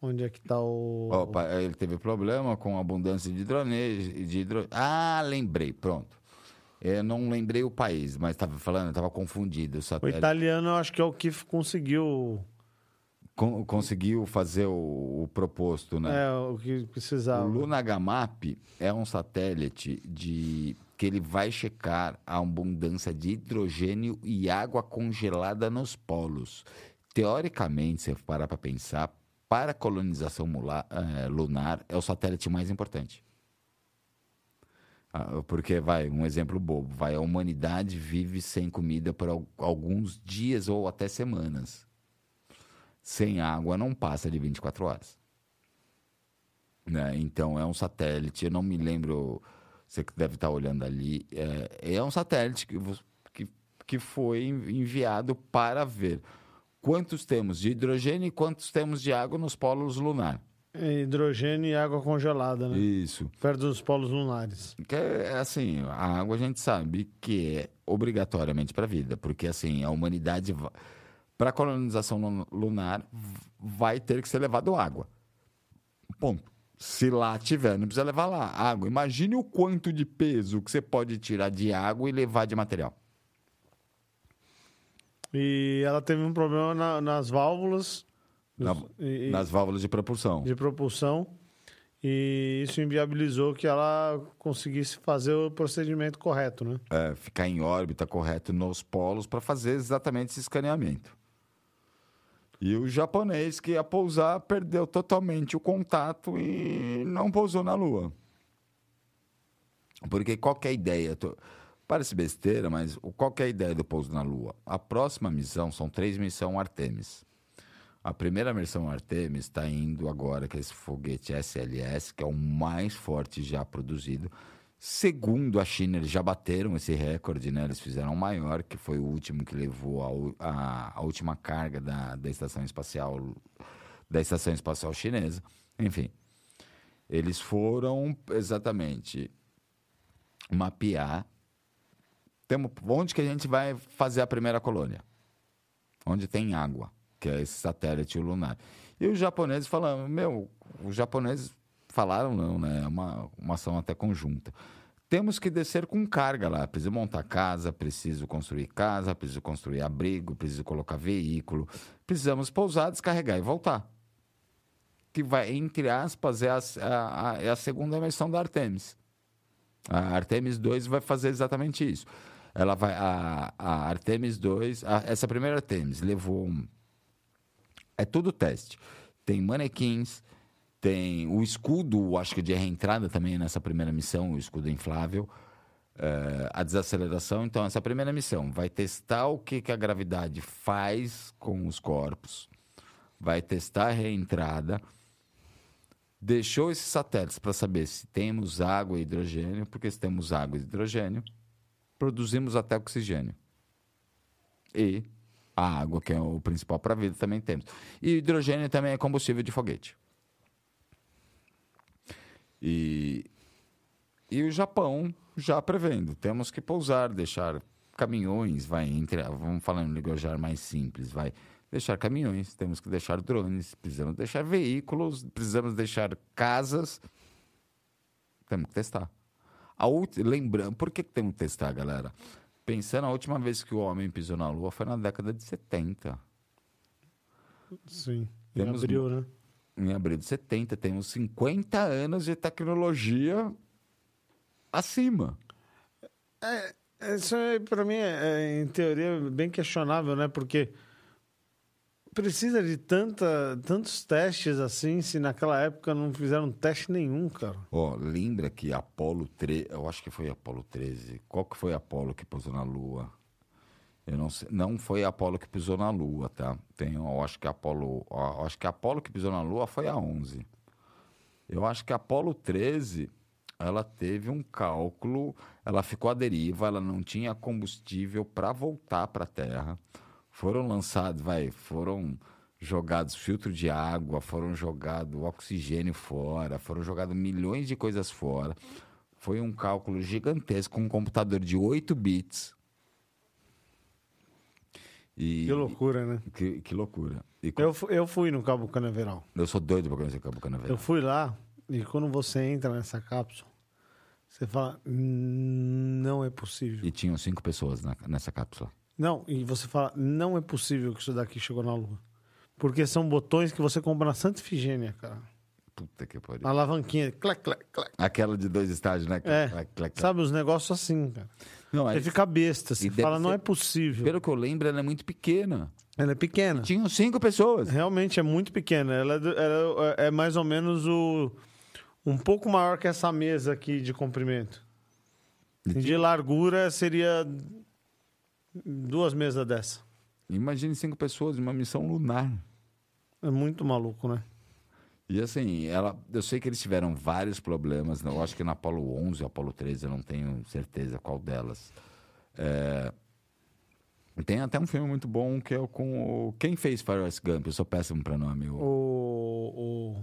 Onde é que tá o... Opa, ele teve problema com abundância de hidrone... de hidro... Ah, lembrei, pronto. Eu não lembrei o país, mas estava falando, estava confundido. O O italiano eu acho que é o que conseguiu con- conseguiu fazer o, o proposto, né? é, o que O precisava. Luna HMAP é um satélite de que ele vai checar a abundância de hidrogênio e água congelada nos polos. Teoricamente, se você parar para pensar, para a colonização mula- eh, lunar é o satélite mais importante. Ah, Porque, vai, um exemplo bobo, vai, a humanidade vive sem comida por al- alguns dias ou até semanas. Sem água não passa de 24 horas né? Então é um satélite, eu não me lembro, você deve estar olhando ali, é, é um satélite que, que, que foi en- enviado para ver quantos temos de hidrogênio e quantos temos de água nos polos lunar. É Hidrogênio e água congelada, né? Isso. Perto dos polos lunares. Que é assim, a água a gente sabe que é obrigatoriamente para a vida, porque assim, a humanidade, para a colonização lu- lunar, vai ter que ser levado água. Ponto. Se lá tiver, não precisa levar lá água. Imagine o quanto de peso que você pode tirar de água e levar de material. E ela teve um problema na- nas válvulas Na- e- nas válvulas de propulsão. de propulsão. E isso inviabilizou que ela conseguisse fazer o procedimento correto, né? É, ficar em órbita correto nos polos para fazer exatamente esse escaneamento. E o japonês que ia pousar perdeu totalmente o contato e não pousou na Lua. Porque qual que a ideia? Parece besteira, mas o- qual que a ideia do pouso na Lua? A próxima missão são três missões Artemis. A primeira missão Artemis está indo agora, é esse foguete SLS, que é o mais forte já produzido. Segundo a China, eles já bateram esse recorde, né? Eles fizeram o maior, que foi o último que levou a, a- a última carga da, da estação espacial da estação espacial chinesa. Enfim, eles foram exatamente mapear temos, onde que a gente vai fazer a primeira colônia? Onde tem água, que é esse satélite lunar. E os japoneses falaram, meu, os japoneses falaram não, né? É uma, uma ação até conjunta. Temos que descer com carga lá. Preciso montar casa, preciso construir casa, preciso construir abrigo, preciso colocar veículo. Precisamos pousar, descarregar e voltar. Que vai, entre aspas, é a, a- é a segunda versão da Artemis. A Artemis 2 vai fazer exatamente isso. Ela vai. A, a Artemis 2. a- essa primeira Artemis levou. um- É tudo teste. Tem manequins, tem o escudo, acho que de reentrada também nessa primeira missão, o escudo inflável. eh, a desaceleração. Então, essa primeira missão vai testar o que, que a gravidade faz com os corpos, vai testar a reentrada, deixou esses satélites para saber se temos água e hidrogênio, porque se temos água e hidrogênio, produzimos até oxigênio. E a água, que é o principal para a vida, também temos. E hidrogênio também é combustível de foguete. E, e o Japão já prevendo, temos que pousar, deixar caminhões, vai entre, vamos falando de linguajar mais simples, vai deixar caminhões, temos que deixar drones, precisamos deixar veículos, precisamos deixar casas, temos que testar. A ulti- lembrando, por que, que temos que testar, galera? Pensando, a última vez que o homem pisou na Lua foi na década de 70. Sim. Em Temos abril, né? Em abril de 70, temos 50 anos de tecnologia acima. Isso aí, pra mim, é, é, em teoria, bem questionável, né? Porque precisa de tanta, tantos testes assim, se naquela época não fizeram teste nenhum, cara? Ó, lembra que Apolo 13, eu acho que foi Apolo 13. Qual que foi Apolo que pousou na Lua? Eu não sei, não foi Apolo que pisou na Lua, tá? Tem, eu acho que Apolo, acho que Apolo que pisou na Lua foi a 11. Eu acho que Apolo 13, ela teve um cálculo, ela ficou à deriva, ela não tinha combustível para voltar para a Terra. Foram lançados, vai, foram jogados filtro de água, foram jogado oxigênio fora, foram jogados milhões de coisas fora. Foi um cálculo gigantesco com um computador de 8 bits. E, Que loucura, né? que, que loucura. E Eu, eu fui no Cabo Canaveral. eu sou doido pra conhecer Cabo Eu Canaveral. fui lá e quando você entra nessa cápsula, você fala, "Hum, não é possível. E tinham cinco pessoas na- nessa cápsula. Não, e você fala, não é possível que isso daqui chegou na Lua. Porque são botões que você compra na Santa Ifigênia, cara. Puta que pariu. Na alavanquinha, clac, clac, clac. Aquela de dois estágios, né? É, Clac, clac, clac. sabe, os negócios assim, cara. Não, Você aí, fica besta, você e fala, não ser- é possível. pelo que eu lembro, ela é muito pequena. Ela é pequena. Tinham cinco pessoas. Realmente é muito pequena. Ela é, ela é mais ou menos o um pouco maior que essa mesa aqui de comprimento. De largura seria duas mesas dessa. Imagine cinco pessoas em uma missão lunar. É muito maluco, né? E assim, ela, eu sei que eles tiveram vários problemas. né? Eu acho que na Apolo 11 ou Apolo 13, eu não tenho certeza qual delas. É, Tem até um filme muito bom que é o com o... Quem fez Forrest Gump? Eu sou péssimo para nome. O- O,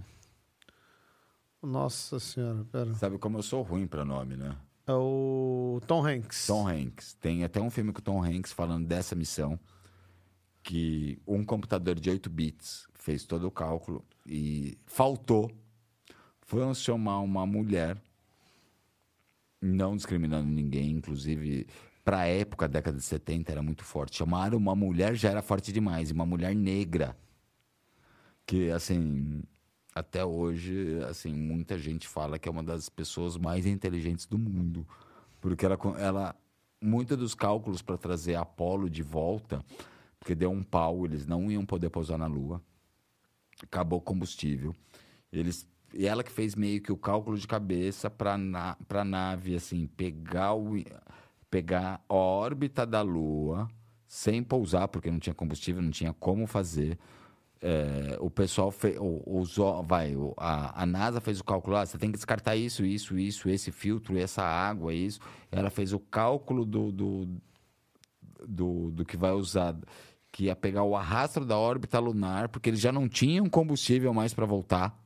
o- Nossa senhora, pera. Sabe como eu sou ruim para nome, né? É o Tom Hanks. Tom Hanks. Tem até um filme com o Tom Hanks falando dessa missão. Que um computador de 8 bits fez todo o cálculo e faltou. Foram chamar uma mulher, não discriminando ninguém, inclusive para a época, década de 70, era muito forte. Chamaram uma mulher, já era forte demais, e uma mulher negra. Que, assim, até hoje, assim, muita gente fala que é uma das pessoas mais inteligentes do mundo. Porque ela, ela muitos dos cálculos para trazer Apolo de volta, porque deu um pau, eles não iam poder pousar na Lua. Acabou o combustível. Eles e ela que fez meio que o cálculo de cabeça para na, a nave assim pegar o pegar a órbita da Lua sem pousar porque não tinha combustível, não tinha como fazer. É, o pessoal fez, usou, vai, a, a NASA fez o cálculo, ah, você tem que descartar isso, isso, isso, esse filtro, essa água, isso. Ela fez o cálculo do, do, do, do que vai usar, que ia pegar o arrastro da órbita lunar, porque eles já não tinham combustível mais para voltar.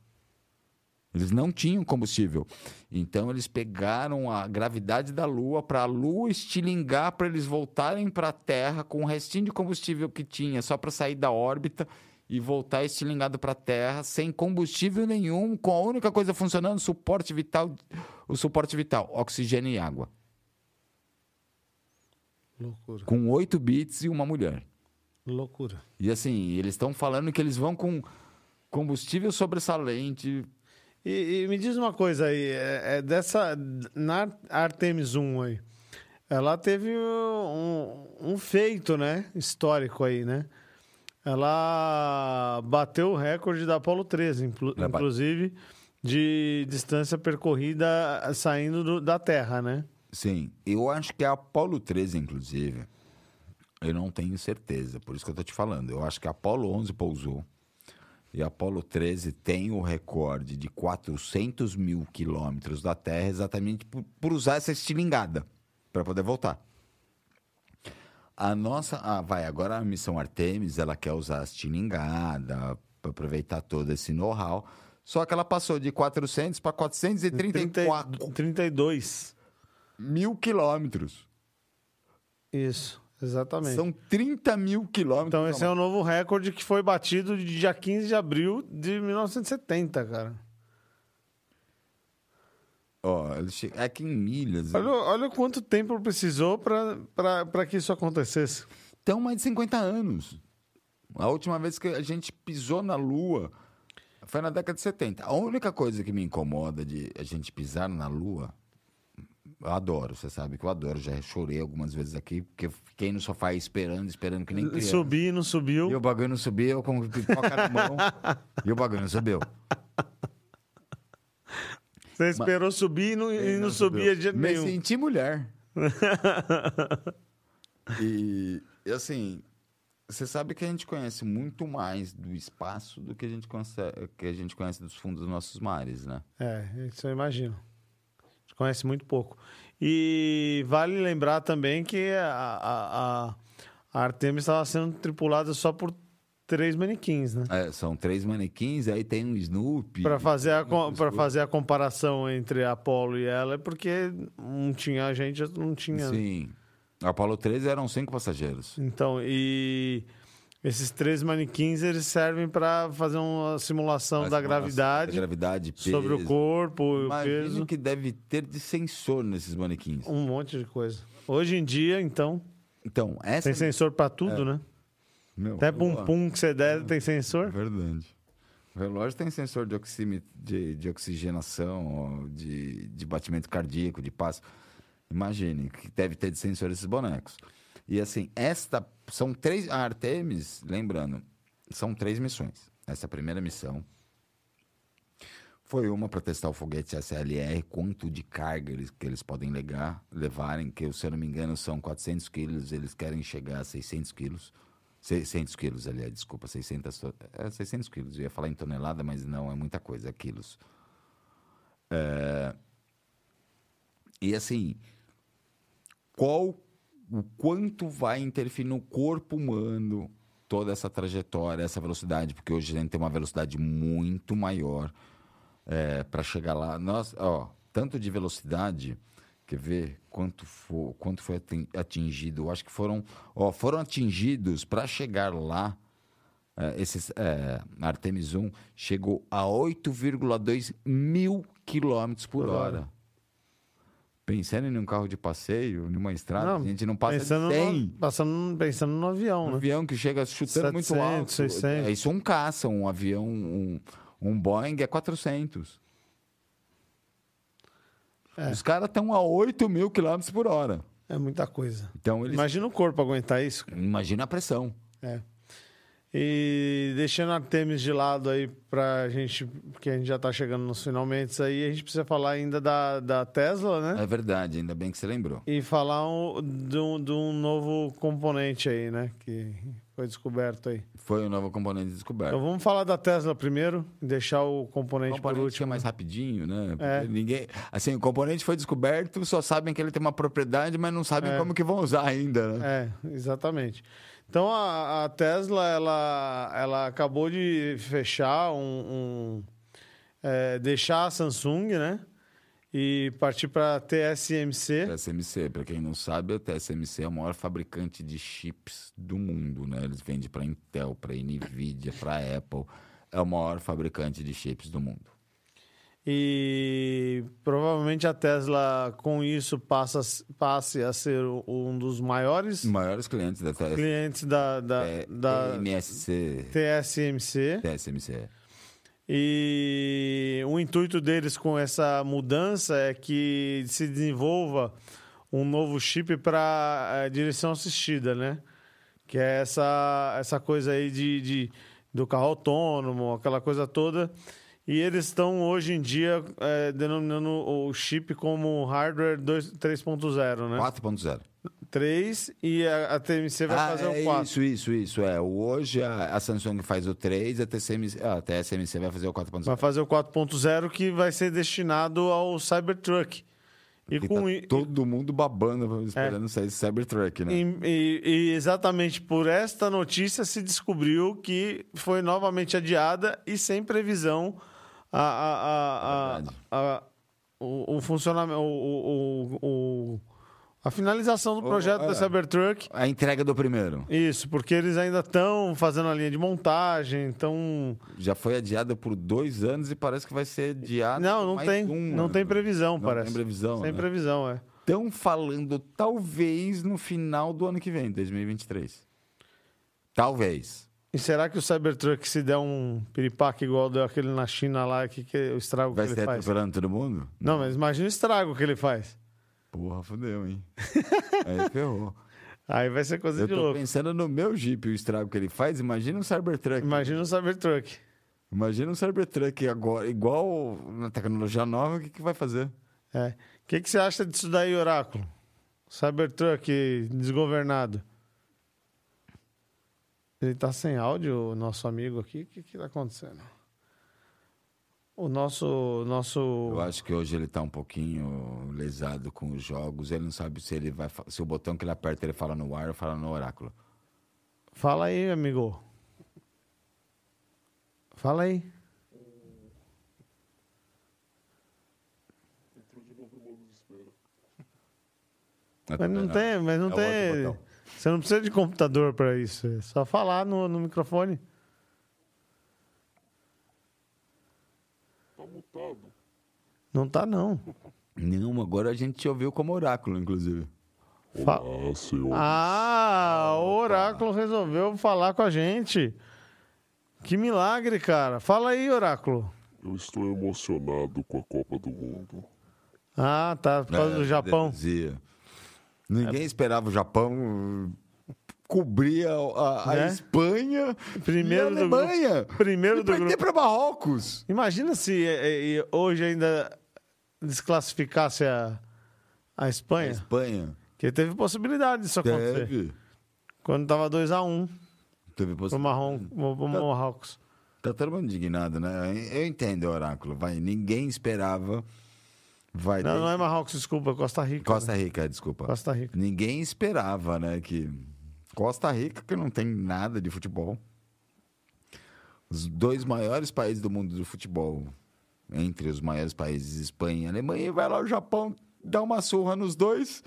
Eles não tinham combustível. Então eles pegaram a gravidade da Lua para a Lua estilingar para eles voltarem para a Terra com o restinho de combustível que tinha, só para sair da órbita e voltar estilingado para a Terra sem combustível nenhum, com a única coisa funcionando, suporte vital, o suporte vital, oxigênio e água, Loucura. com 8 bits e uma mulher. Loucura. E assim, eles estão falando que eles vão com combustível sobressalente, E, e me diz uma coisa aí, é, é dessa. Na Artemis 1 aí, ela teve um, um feito, né? Histórico aí, né? Ela bateu o recorde da Apollo 13, inclu- Ela ba- inclusive, de distância percorrida saindo do- da Terra, né? Sim, eu acho que a Apollo 13, inclusive, eu não tenho certeza, por isso que eu tô te falando. Eu acho que a Apollo 11 pousou e a Apollo 13 tem o recorde de 400 mil quilômetros da Terra exatamente por, por usar essa estilingada para poder voltar. A nossa, ah, vai, agora a missão Artemis, ela quer usar a estilingada para aproveitar todo esse know-how, só que ela passou de 400 para 434 30 32. mil quilômetros. Isso, exatamente. São 30 mil quilômetros. Então esse é o novo recorde que foi batido de dia 15 de abril de 1970, cara. Ó, ele che- é que em milhas. Olha, olha quanto tempo precisou para que isso acontecesse. Estão mais de 50 anos. A última vez que a gente pisou na Lua foi na década de 70. A única coisa que me incomoda de a gente pisar na Lua Eu adoro, você sabe que eu adoro. Já chorei algumas vezes aqui, porque eu fiquei no sofá esperando, esperando que nem criança. Subi, não subiu. E o bagulho não subiu, eu com pipoca na mão. e o bagulho não subiu. Você esperou subir e não, e não subia de jeito Me nenhum. senti mulher. e, e, assim, você sabe que a gente conhece muito mais do espaço do que a gente, conhece, que a gente conhece dos fundos dos nossos mares, né? É, isso eu imagino. Conhece muito pouco. E vale lembrar também que a, a, a- Artemis estava sendo tripulada só por três manequins, né? É, são três manequins, aí tem um Snoopy. Para fazer, a, pra coisas. fazer a comparação entre a Apollo e ela, é porque um tinha a gente, não tinha. Sim. A Apollo 13 eram cinco passageiros. Então, e esses três manequins, eles servem para fazer uma simulação da gravidade Da gravidade, peso. sobre o corpo, o Imagina peso, o que deve ter de sensor nesses manequins. um monte de coisa. Hoje em dia, então, Então, essa... tem sensor para tudo, né? Meu, Até pum pum que você der tem sensor. Verdade. O relógio tem sensor de, oximi- de, de oxigenação, de, de batimento cardíaco, de passo. Imagine que deve ter de sensor esses bonecos. E assim, esta são três. A Artemis, lembrando, são três missões. Essa primeira missão foi uma para testar o foguete SLR, quanto de carga eles, que eles podem legar, levarem, que se eu não me engano são 400 quilos, eles querem chegar a 600 quilos. 600 quilos, aliás, desculpa, 600, to- é, 600 quilos. Eu ia falar em tonelada, mas não, é muita coisa, é quilos. É, E assim, qual, o quanto vai interferir no corpo humano toda essa trajetória, essa velocidade? Porque hoje a gente tem uma velocidade muito maior para chegar lá. Nós, ó, tanto de velocidade, quer ver quanto, for, quanto foi atin- atingido? Eu acho que foram, ó, foram atingidos para chegar lá. é, esses, é, Artemis 1 chegou a 8,2 mil quilômetros Por hora. Pensando em um carro de passeio, numa estrada, Não, a gente não passa pensando de 100. no, passando, pensando no avião, Um né? avião que chega chutando muito 700, alto. 600. É, isso é um caça, um avião, um, um Boeing é 400. É. Os caras estão a 8 mil quilômetros por hora. É muita coisa. Então, eles... Imagina o corpo aguentar isso. Imagina a pressão. É. E deixando a Artemis de lado aí pra gente, porque a gente já tá chegando nos finalmente aí, a gente precisa falar ainda da, da Tesla, né? É verdade, ainda bem que você lembrou. E falar um- de, um, de um novo componente aí, né? Que foi descoberto aí. Foi o novo componente descoberto. Então vamos falar da Tesla primeiro, deixar o O componente, por componente que é último. mais rapidinho, né? É. Ninguém, assim, o componente foi descoberto, só sabem que ele tem uma propriedade, mas não sabem É. como que vão usar ainda, né? É, exatamente. Então a, a Tesla ela, ela acabou de fechar um, um, é, deixar a Samsung, né? E partir para TSMC. TSMC, para quem não sabe, a TSMC é o maior fabricante de chips do mundo, né? Eles vendem para Intel, para Nvidia, para Apple. É o maior fabricante de chips do mundo. E provavelmente a Tesla com isso passa passe a ser um dos maiores maiores clientes da TSMC clientes da, da, é da MSC, TSMC. TSMC. E o intuito deles com essa mudança é que se desenvolva um novo chip para direção assistida, né? Que é essa, essa coisa aí de, de- do carro autônomo, aquela coisa toda. E eles estão hoje em dia eh, denominando o chip como hardware 2 3.0, né? 4.0. 3 e a, a TMC vai Ah, fazer é o 4. Isso, isso, isso. É. Hoje a, a Samsung faz o 3, a TSMC, ah, a TSMC vai fazer o 4.0. Vai fazer o 4.0 que vai ser destinado ao Cybertruck. E com tá todo mundo babando, esperando sair esse Cybertruck, né? e, e- e exatamente por esta notícia se descobriu que foi novamente adiada e sem previsão a, a, a, o, o funcionamento, o, o- a finalização do projeto da Cybertruck. A entrega do primeiro. Isso, porque eles ainda estão fazendo a linha de montagem, então Já foi adiada por dois anos e parece que vai ser adiada não, não tem, um não tem previsão, Não parece. tem previsão, Sem né? previsão, é. Estão falando talvez no final do ano que vem, 2023. Talvez. E será que o Cybertruck, se der um piripaque igual deu aquele na China lá, que, que o estrago Vai que ser ele faz? atropelando todo mundo? Não, mas imagina o estrago que ele faz. Porra, fodeu, hein? Aí ferrou. Aí vai ser coisa Eu de tô louco. pensando no meu Jeep, o estrago que ele faz. Imagina um Cybertruck. Imagina o Cybertruck. Imagina um Cybertruck agora, igual na tecnologia nova, o que, que vai fazer? É. O que, que você acha disso daí, Oráculo? Cybertruck desgovernado. Ele tá sem áudio, o nosso amigo aqui. O que que tá acontecendo? O nosso... nosso... Eu acho que hoje ele tá um pouquinho lesado com os jogos. Ele não sabe se ele vai. Se o botão que ele aperta ele fala no ar ou fala no oráculo. Fala aí, amigo. Fala aí. Entrou de novo no modo desespero. Mas não tem, mas não É tem. outro botão. Você não precisa de computador para isso. É só falar no, no microfone. Tá mutado. Não tá, não. Não, agora a gente te ouviu como oráculo, inclusive. Fa- Olá, senhor. Ah, o Oráculo resolveu falar com a gente. Que milagre, cara. Fala aí, Oráculo. Eu estou emocionado com a Copa do Mundo. Ah, tá. Por causa É, do Japão. dizia. Ninguém esperava o Japão cobrir a, a- Né? Espanha Primeiro e do a Alemanha. Primeiro e do grupo. para Marrocos. Imagina se eh, eh, hoje ainda desclassificasse a, a A Espanha. Espanha. Que teve possibilidade disso acontecer. Teve. Quando tava 2x1 Teve pro, possi- Marrom, pro pro Marrocos. Tá todo mundo indignado, né? Eu entendo, Oráculo. Vai, ninguém esperava. Vai, Não, desde- não é Marrocos, desculpa, Costa Rica. Costa né? Rica, desculpa. Costa Rica. Ninguém esperava, né? Que Costa Rica, que não tem nada de futebol. Os dois maiores países do mundo do futebol, entre os maiores países, Espanha e Alemanha, e vai lá o Japão, dá uma surra nos dois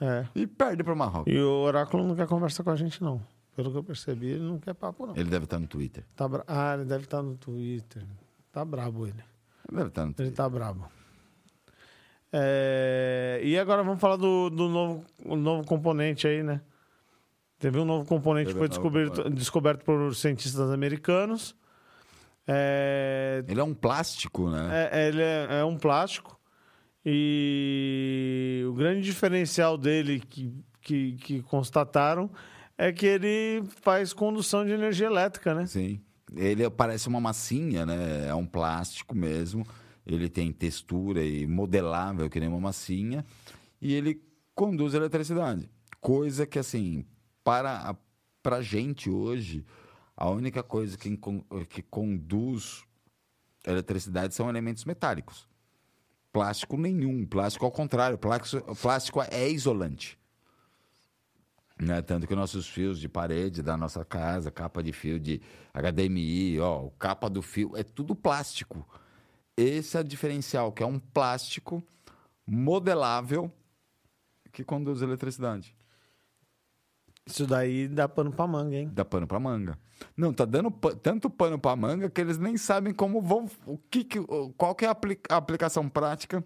É. e perde para o Marrocos. E o Oráculo não quer conversar com a gente, não. Pelo que eu percebi, ele não quer papo, não. Ele deve estar no Twitter. Tá bra... Ah, ele deve estar no Twitter. Tá brabo ele. Ele deve estar no Ele Twitter. tá brabo. É, E agora vamos falar do, do novo, novo componente aí, né? Teve um novo componente que foi descoberto, descoberto por cientistas americanos. É, Ele é um plástico, né? É, ele é, é um plástico. E o grande diferencial dele que, que, que constataram é que ele faz condução de energia elétrica, né? Sim. Ele parece uma massinha, né? É um plástico mesmo. Ele tem textura e modelável, que nem uma massinha. E ele conduz eletricidade. Coisa que, assim, para a pra gente hoje, a única coisa que, que conduz eletricidade são elementos metálicos. Plástico nenhum. Plástico ao contrário. Plástico, plástico é isolante. Né? Tanto que nossos fios de parede da nossa casa, capa de fio de HDMI, ó, capa do fio, é tudo plástico. Esse é o diferencial, que é um plástico modelável que conduz eletricidade. Isso daí dá pano pra manga, hein? Dá pano pra manga. Não, tá dando tanto pano pra manga que eles nem sabem como vão. O que que, qual que é a, apli- a aplicação prática? O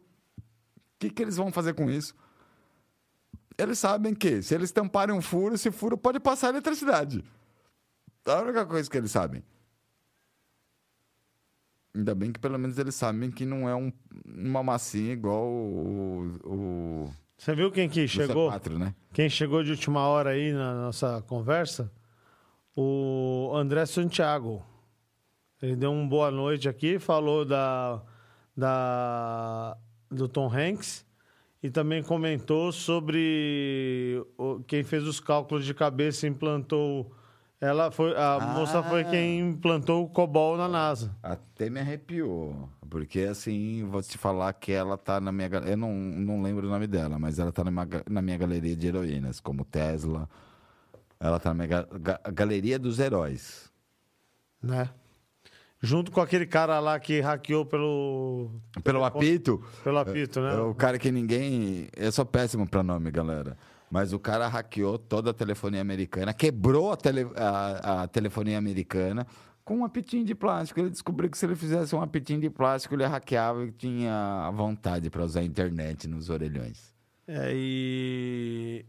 que, que eles vão fazer com isso? Eles sabem que se eles tamparem um furo, esse furo pode passar eletricidade. É a única coisa que eles sabem. Ainda bem que pelo menos eles sabem que não é um- uma massinha igual o, o, Você viu quem que chegou? C4, né? Quem chegou de última hora aí na nossa conversa? O André Santiago. Ele deu uma boa noite aqui, falou da, da do Tom Hanks e também comentou sobre o- quem fez os cálculos de cabeça e implantou. Ela foi a moça foi quem implantou o COBOL na NASA. Até me arrepiou. Porque, assim, vou te falar que ela tá na minha... Eu não, não lembro o nome dela, mas ela tá na minha, na minha galeria de heroínas, como Tesla. Ela tá na minha ga- ga- galeria dos heróis. né? Junto com aquele cara lá que hackeou pelo Pelo apito... pelo apito, né? É o cara que ninguém... Eu sou péssimo pra nome, galera. Mas o cara hackeou toda a telefonia americana, quebrou a, tele- a- a telefonia americana com um apitinho de plástico. Ele descobriu que se ele fizesse um apitinho de plástico, ele hackeava e tinha a vontade para usar a internet nos orelhões. É, e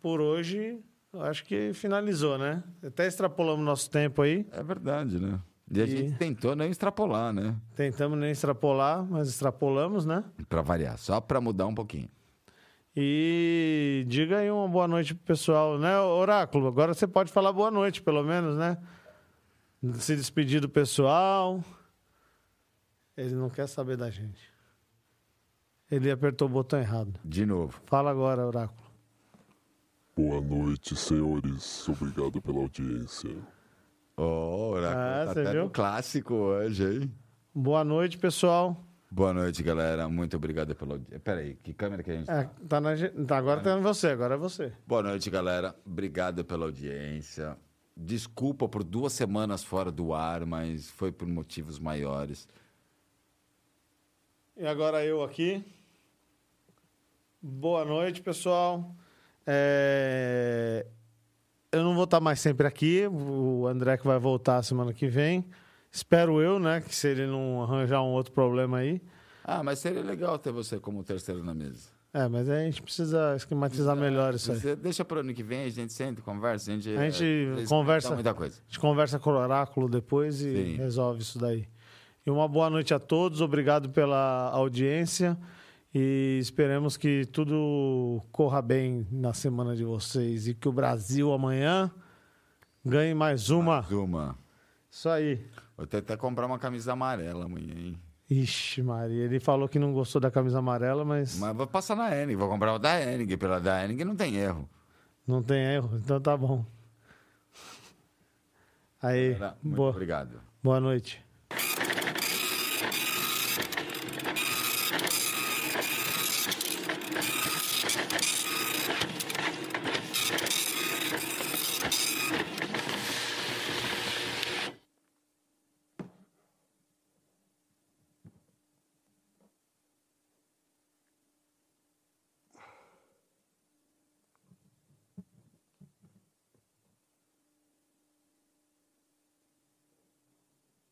por hoje, acho que finalizou, né? Até extrapolamos nosso tempo aí. É verdade, né? E a E- gente tentou não extrapolar, né? Tentamos nem extrapolar, mas extrapolamos, né? Para variar, só para mudar um pouquinho. E diga aí uma boa noite pro pessoal, né, Oráculo? Agora você pode falar boa noite, pelo menos, né? Se despedir do pessoal. Ele não quer saber da gente. Ele apertou o botão errado. De novo. Fala agora, Oráculo. Boa noite, senhores. Obrigado pela audiência. Oh, Oráculo, Ah, tá até viu? no clássico hoje, hein? Boa noite, pessoal. Boa noite, galera. Muito obrigado pela audiência. Peraí, que câmera que a gente É, tá? tá na, tá, agora tá em você, agora é você. Boa noite, galera. Obrigado pela audiência. Desculpa por duas semanas fora do ar, mas foi por motivos maiores. E agora eu aqui. Boa noite, pessoal. É, Eu não vou estar mais sempre aqui. O André que vai voltar semana que vem. Espero eu, né? Que se ele não arranjar um outro problema aí. Ah, mas seria legal ter você como terceiro na mesa. É, mas a gente precisa esquematizar melhor isso aí. Deixa pro ano que vem, a gente senta, conversa, a gente, A gente é, conversa. muita coisa. A gente conversa com o Oráculo depois e Sim. resolve isso daí. E uma boa noite a todos, obrigado pela audiência e esperemos que tudo corra bem na semana de vocês e que o Brasil amanhã ganhe mais uma. Zuma. Isso aí. Vou até comprar uma camisa amarela amanhã, hein? Ixi, Maria, ele falou que não gostou da camisa amarela, mas Mas vou passar na Enig, vou comprar uma da Enig. Pela da Enig não tem erro. não tem erro, então tá bom. Aí, Muito boa, obrigado. boa noite.